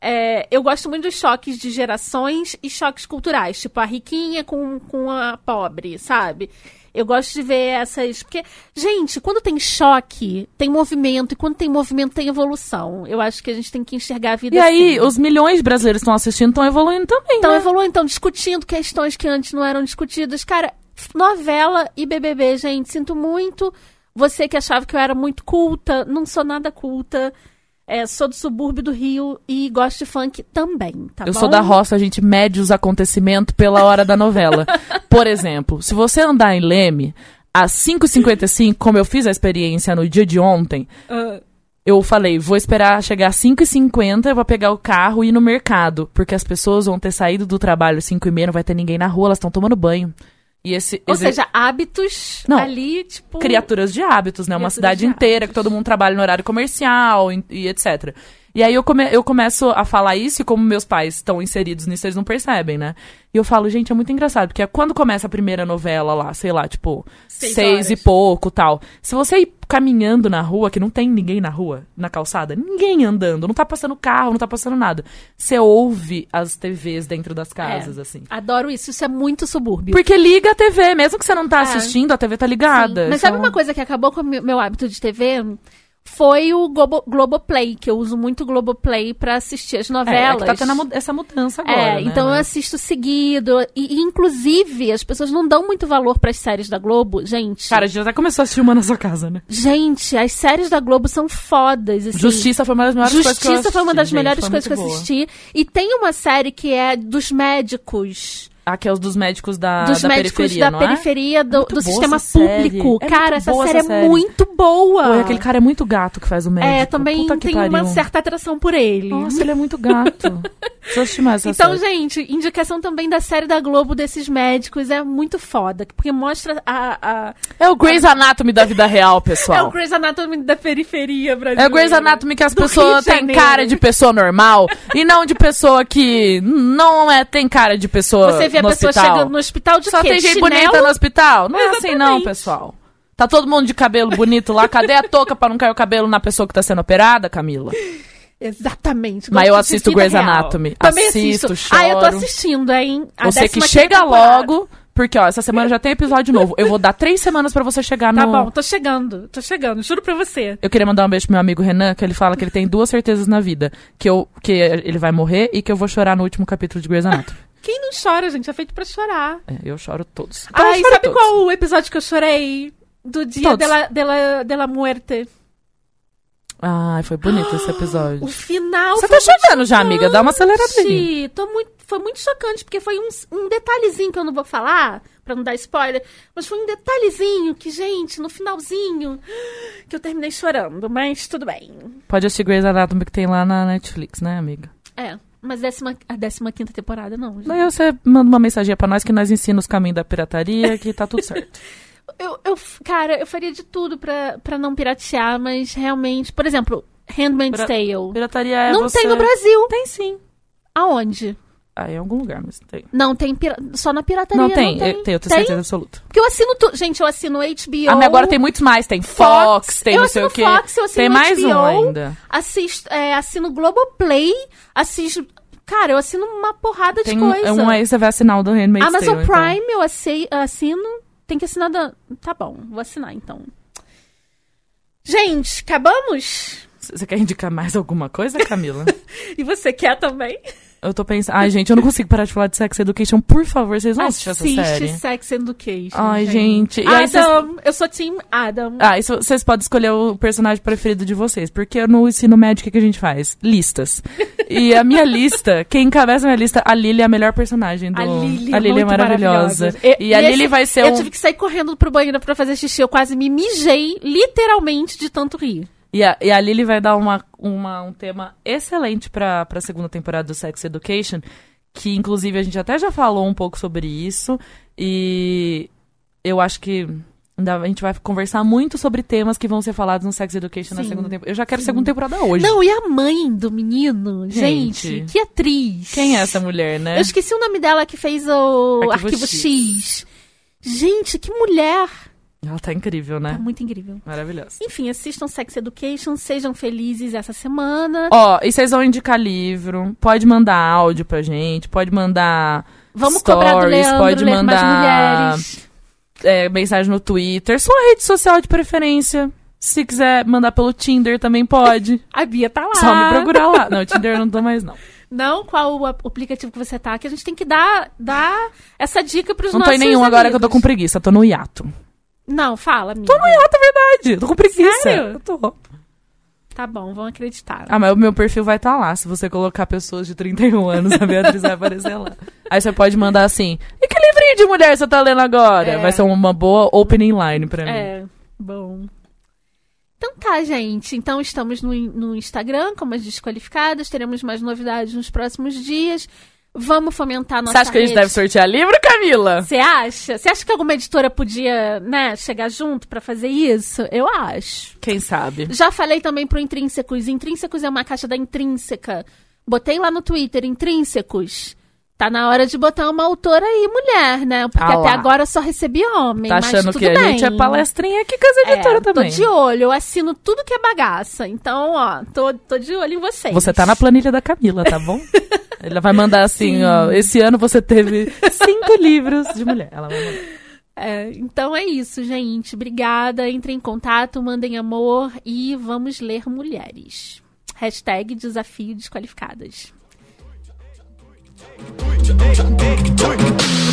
é, eu gosto muito dos choques de gerações e choques culturais, tipo a riquinha com, com a pobre, sabe? Eu gosto de ver essas. Porque, gente, quando tem choque, tem movimento, e quando tem movimento, tem evolução. Eu acho que a gente tem que enxergar a vida E aí, assim. os milhões de brasileiros que estão assistindo estão evoluindo também, Então né? evoluindo, então, discutindo questões que antes não eram discutidas. Cara, novela e BBB, gente, sinto muito. Você que achava que eu era muito culta, não sou nada culta. É, sou do subúrbio do Rio e gosto de funk também, tá Eu bom? sou da roça, a gente mede os acontecimentos pela hora da novela. Por exemplo, se você andar em Leme, Às 5h55, como eu fiz a experiência no dia de ontem, Ah, eu falei, vou esperar chegar às 5h50, eu vou pegar o carro e ir no mercado. Porque as pessoas vão ter saído do trabalho às 5h30, não vai ter ninguém na rua, elas estão tomando banho. E esse, ou seja, hábitos Não. ali, tipo. criaturas de hábitos, né? Uma Criaturas cidade de inteira, que todo mundo trabalha no horário comercial e, e etc. E aí eu, come- eu começo a falar isso e como meus pais estão inseridos nisso, eles não percebem, né? E eu falo, gente, é muito engraçado, porque é quando começa a primeira novela lá, sei lá, tipo, Seis seis, e pouco tal. Se você ir caminhando na rua, que não tem ninguém na rua, na calçada, ninguém andando, não tá passando carro, não tá passando nada. Você ouve as TVs dentro das casas, É, assim. Adoro isso, isso é muito subúrbio. Porque liga a TV, mesmo que você não tá É. assistindo, a TV tá ligada. Sim. Mas sabe Então- uma coisa que acabou com o meu hábito de TV? Foi o Globo, Globoplay, que eu uso muito Globoplay pra assistir as É, é novelas. que tá tendo essa mudança agora. É, né? então eu assisto seguido. E, e, inclusive, as pessoas não dão muito valor pras séries da Globo. Gente, Cara, a gente já começou a assistir uma na sua casa, né? gente, as séries da Globo são fodas. assim. Justiça foi uma das melhores coisas que eu Justiça foi uma assisti, das gente, melhores foi coisas que eu assisti. E tem uma série que é dos médicos. Aqueles dos médicos da, dos da médicos periferia, da é? periferia do, muito do boa sistema essa público. É Cara, essa série essa é série. muito boa. E aquele cara é muito gato que faz o médico. É, também tem pariu. uma certa atração por ele. Nossa, ele é muito gato. Então, série. gente, indicação também da série da Globo desses médicos é muito foda, porque mostra a. a- É o Grey's Anatomy da vida real, É o pessoal. Grey's Anatomy da periferia brasileira. É o Grey's Anatomy que as Do pessoas têm cara de pessoa normal e não de pessoa que não é tem cara de pessoa Você vê a pessoa hospital. chegando no hospital de Só quê? tem gente Chinelo? bonita no hospital? Não é assim não, Exatamente. pessoal. Tá todo mundo de cabelo bonito lá. Cadê a touca pra não cair o cabelo na pessoa que tá sendo operada, Camila? Exatamente. Mas eu assisto Grey's. Anatomy. Também Assisto, assisto. Ah, eu tô choro. assistindo, hein? A Você que 15ª chega temporada. logo, porque ó, essa semana já tem episódio novo. Eu vou dar três semanas pra você chegar Tá no... bom, tô chegando. Tô chegando, juro pra você. Eu queria mandar um beijo pro meu amigo Renan, que ele fala que ele tem duas certezas na vida. Que, eu, que ele vai morrer e que eu vou chorar no último capítulo de Grey's Anatomy. Quem não chora, gente? É feito pra chorar. É, eu choro todos. Eu Ai, sabe todos. qual o episódio que eu chorei? Do dia dela, dela, dela muerte. Ai, foi bonito esse episódio. O final Você tá chegando já, amiga. Dá uma aceleradinha. Tô muito, foi muito chocante, porque foi um, um detalhezinho que eu não vou falar, pra não dar spoiler, mas foi um detalhezinho que, gente, no finalzinho, que eu terminei chorando, mas tudo bem. Pode assistir Grey's Anatomy que tem lá na Netflix, né, amiga? É, mas décima, a décima quinta temporada não, gente. Daí você manda uma mensagem pra nós que nós ensinamos os caminhos da pirataria, que tá tudo certo. Eu, eu, cara, eu faria de tudo pra, pra não piratear, mas realmente, por exemplo, Handmaid's Pira- Tale. Pirataria é não você... tem no Brasil. Tem sim. Aonde? Ah, em algum lugar, mas tem. Não, tem pira- só na pirataria. Não tem, não eu, tem, eu tenho certeza absoluta. Porque eu assino tudo. Gente, eu assino HBO. Ah, mas agora tem muitos mais. Tem Fox, tem eu não sei o quê. Fox, eu assino tem mais um ainda. Assisto, é, assino Globoplay, assisto. Cara, eu assino uma porrada Tem de um, coisa. um aí você vai assinar o do Handmaid's Amazon Tale, então. Prime eu assei- assino. Tem que assinar da. Tá bom, vou assinar então. Gente, acabamos? Você quer indicar mais alguma coisa, Camila? E você quer também? Eu tô pensando... Ai, gente, eu não consigo parar de falar de Sex Education. Por favor, vocês vão assistir essa Assiste série. Sex Education. Ai, gente. E vocês- Adam, eu sou Team Adam. Ah, isso vocês podem escolher o personagem preferido de vocês. Porque no ensino médio, o que, que a gente faz? Listas. E a minha lista, quem encabeça a minha lista, a Lily é a melhor personagem do... A Lily, a Lily é muito maravilhosa. E, E, a Lily esse- vai ser Eu um... tive que sair correndo pro banheiro pra fazer xixi. Eu quase me mijei, literalmente, de tanto rir. E a, e a Lily vai dar uma, uma- um tema excelente pra, pra segunda temporada do Sex Education, que inclusive a gente até já falou um pouco sobre isso, e eu acho que a gente vai conversar muito sobre temas que vão ser falados no Sex Education na Sim, segunda temporada. Eu já quero segunda temporada hoje. Não, e a mãe do menino? Gente, Gente. que atriz. Quem é essa mulher, né? Eu esqueci o nome dela que fez o Arquivo Arquivo, X. X. Gente, que mulher. Ela tá incrível, né? Tá muito incrível. Maravilhosa. Enfim, assistam Sex Education, sejam felizes essa semana. Ó, e vocês vão indicar livro, pode mandar áudio pra gente, pode mandar Vamos cobrar do stories, Leandro pode ler mais mandar mulheres. é, mensagem no Twitter, sua rede social de preferência. Se quiser mandar pelo Tinder também pode. A Bia tá lá. Só me procurar lá. Não, o Tinder eu não dou mais, não. Não, qual o ap- aplicativo que você tá, que a gente tem que dar, dar essa dica pros Não tô nossos em nenhum agora que eu tô amigos. com preguiça, tô no hiato. Não, fala, amiga. Tô no hiato, é verdade. Tô com preguiça. Sério? Eu tô. Tá bom, vão acreditar. Ah, mas o meu perfil vai estar lá. Se você colocar pessoas de 31 anos, a Beatriz vai aparecer lá. Aí você pode mandar assim: e que livrinho de mulher você tá lendo agora? É. Vai ser uma boa opening line pra mim. É, bom. Então tá, gente. Então estamos no, no Instagram como as desqualificadas. Teremos mais novidades nos próximos dias. Vamos fomentar a nossa Você acha que a gente rede. deve sortear livro, Camila? Você acha? Você acha que alguma editora podia, né, chegar junto pra fazer isso? Eu acho. Quem sabe? Já falei também pro Intrínsecos. Intrínsecos é uma caixa da Intrínseca. Botei lá no Twitter, Intrínsecos. Tá na hora de botar uma autora aí, mulher, né? Porque Ah até lá. agora só recebi homem. Tá mas achando tudo que a bem. gente é palestrinha aqui com as É, editoras também. Tô de olho, eu assino tudo que é bagaça. Então, ó, tô, tô de olho em vocês. Você tá na planilha da Camila, tá bom? Ela vai mandar assim, Sim. ó. Esse ano você teve cinco livros de mulher. Ela vai mandar. É, então é isso, gente. Obrigada. Entrem em contato, mandem amor e vamos ler mulheres. Hashtag desafio desqualificadas.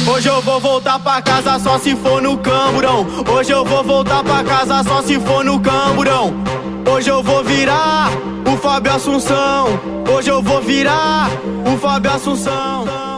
Hoje eu vou voltar pra casa só se for no camburão. Hoje eu vou voltar pra casa só se for no camburão. Hoje eu vou virar o Fábio Assunção. Hoje eu vou virar o Fábio Assunção.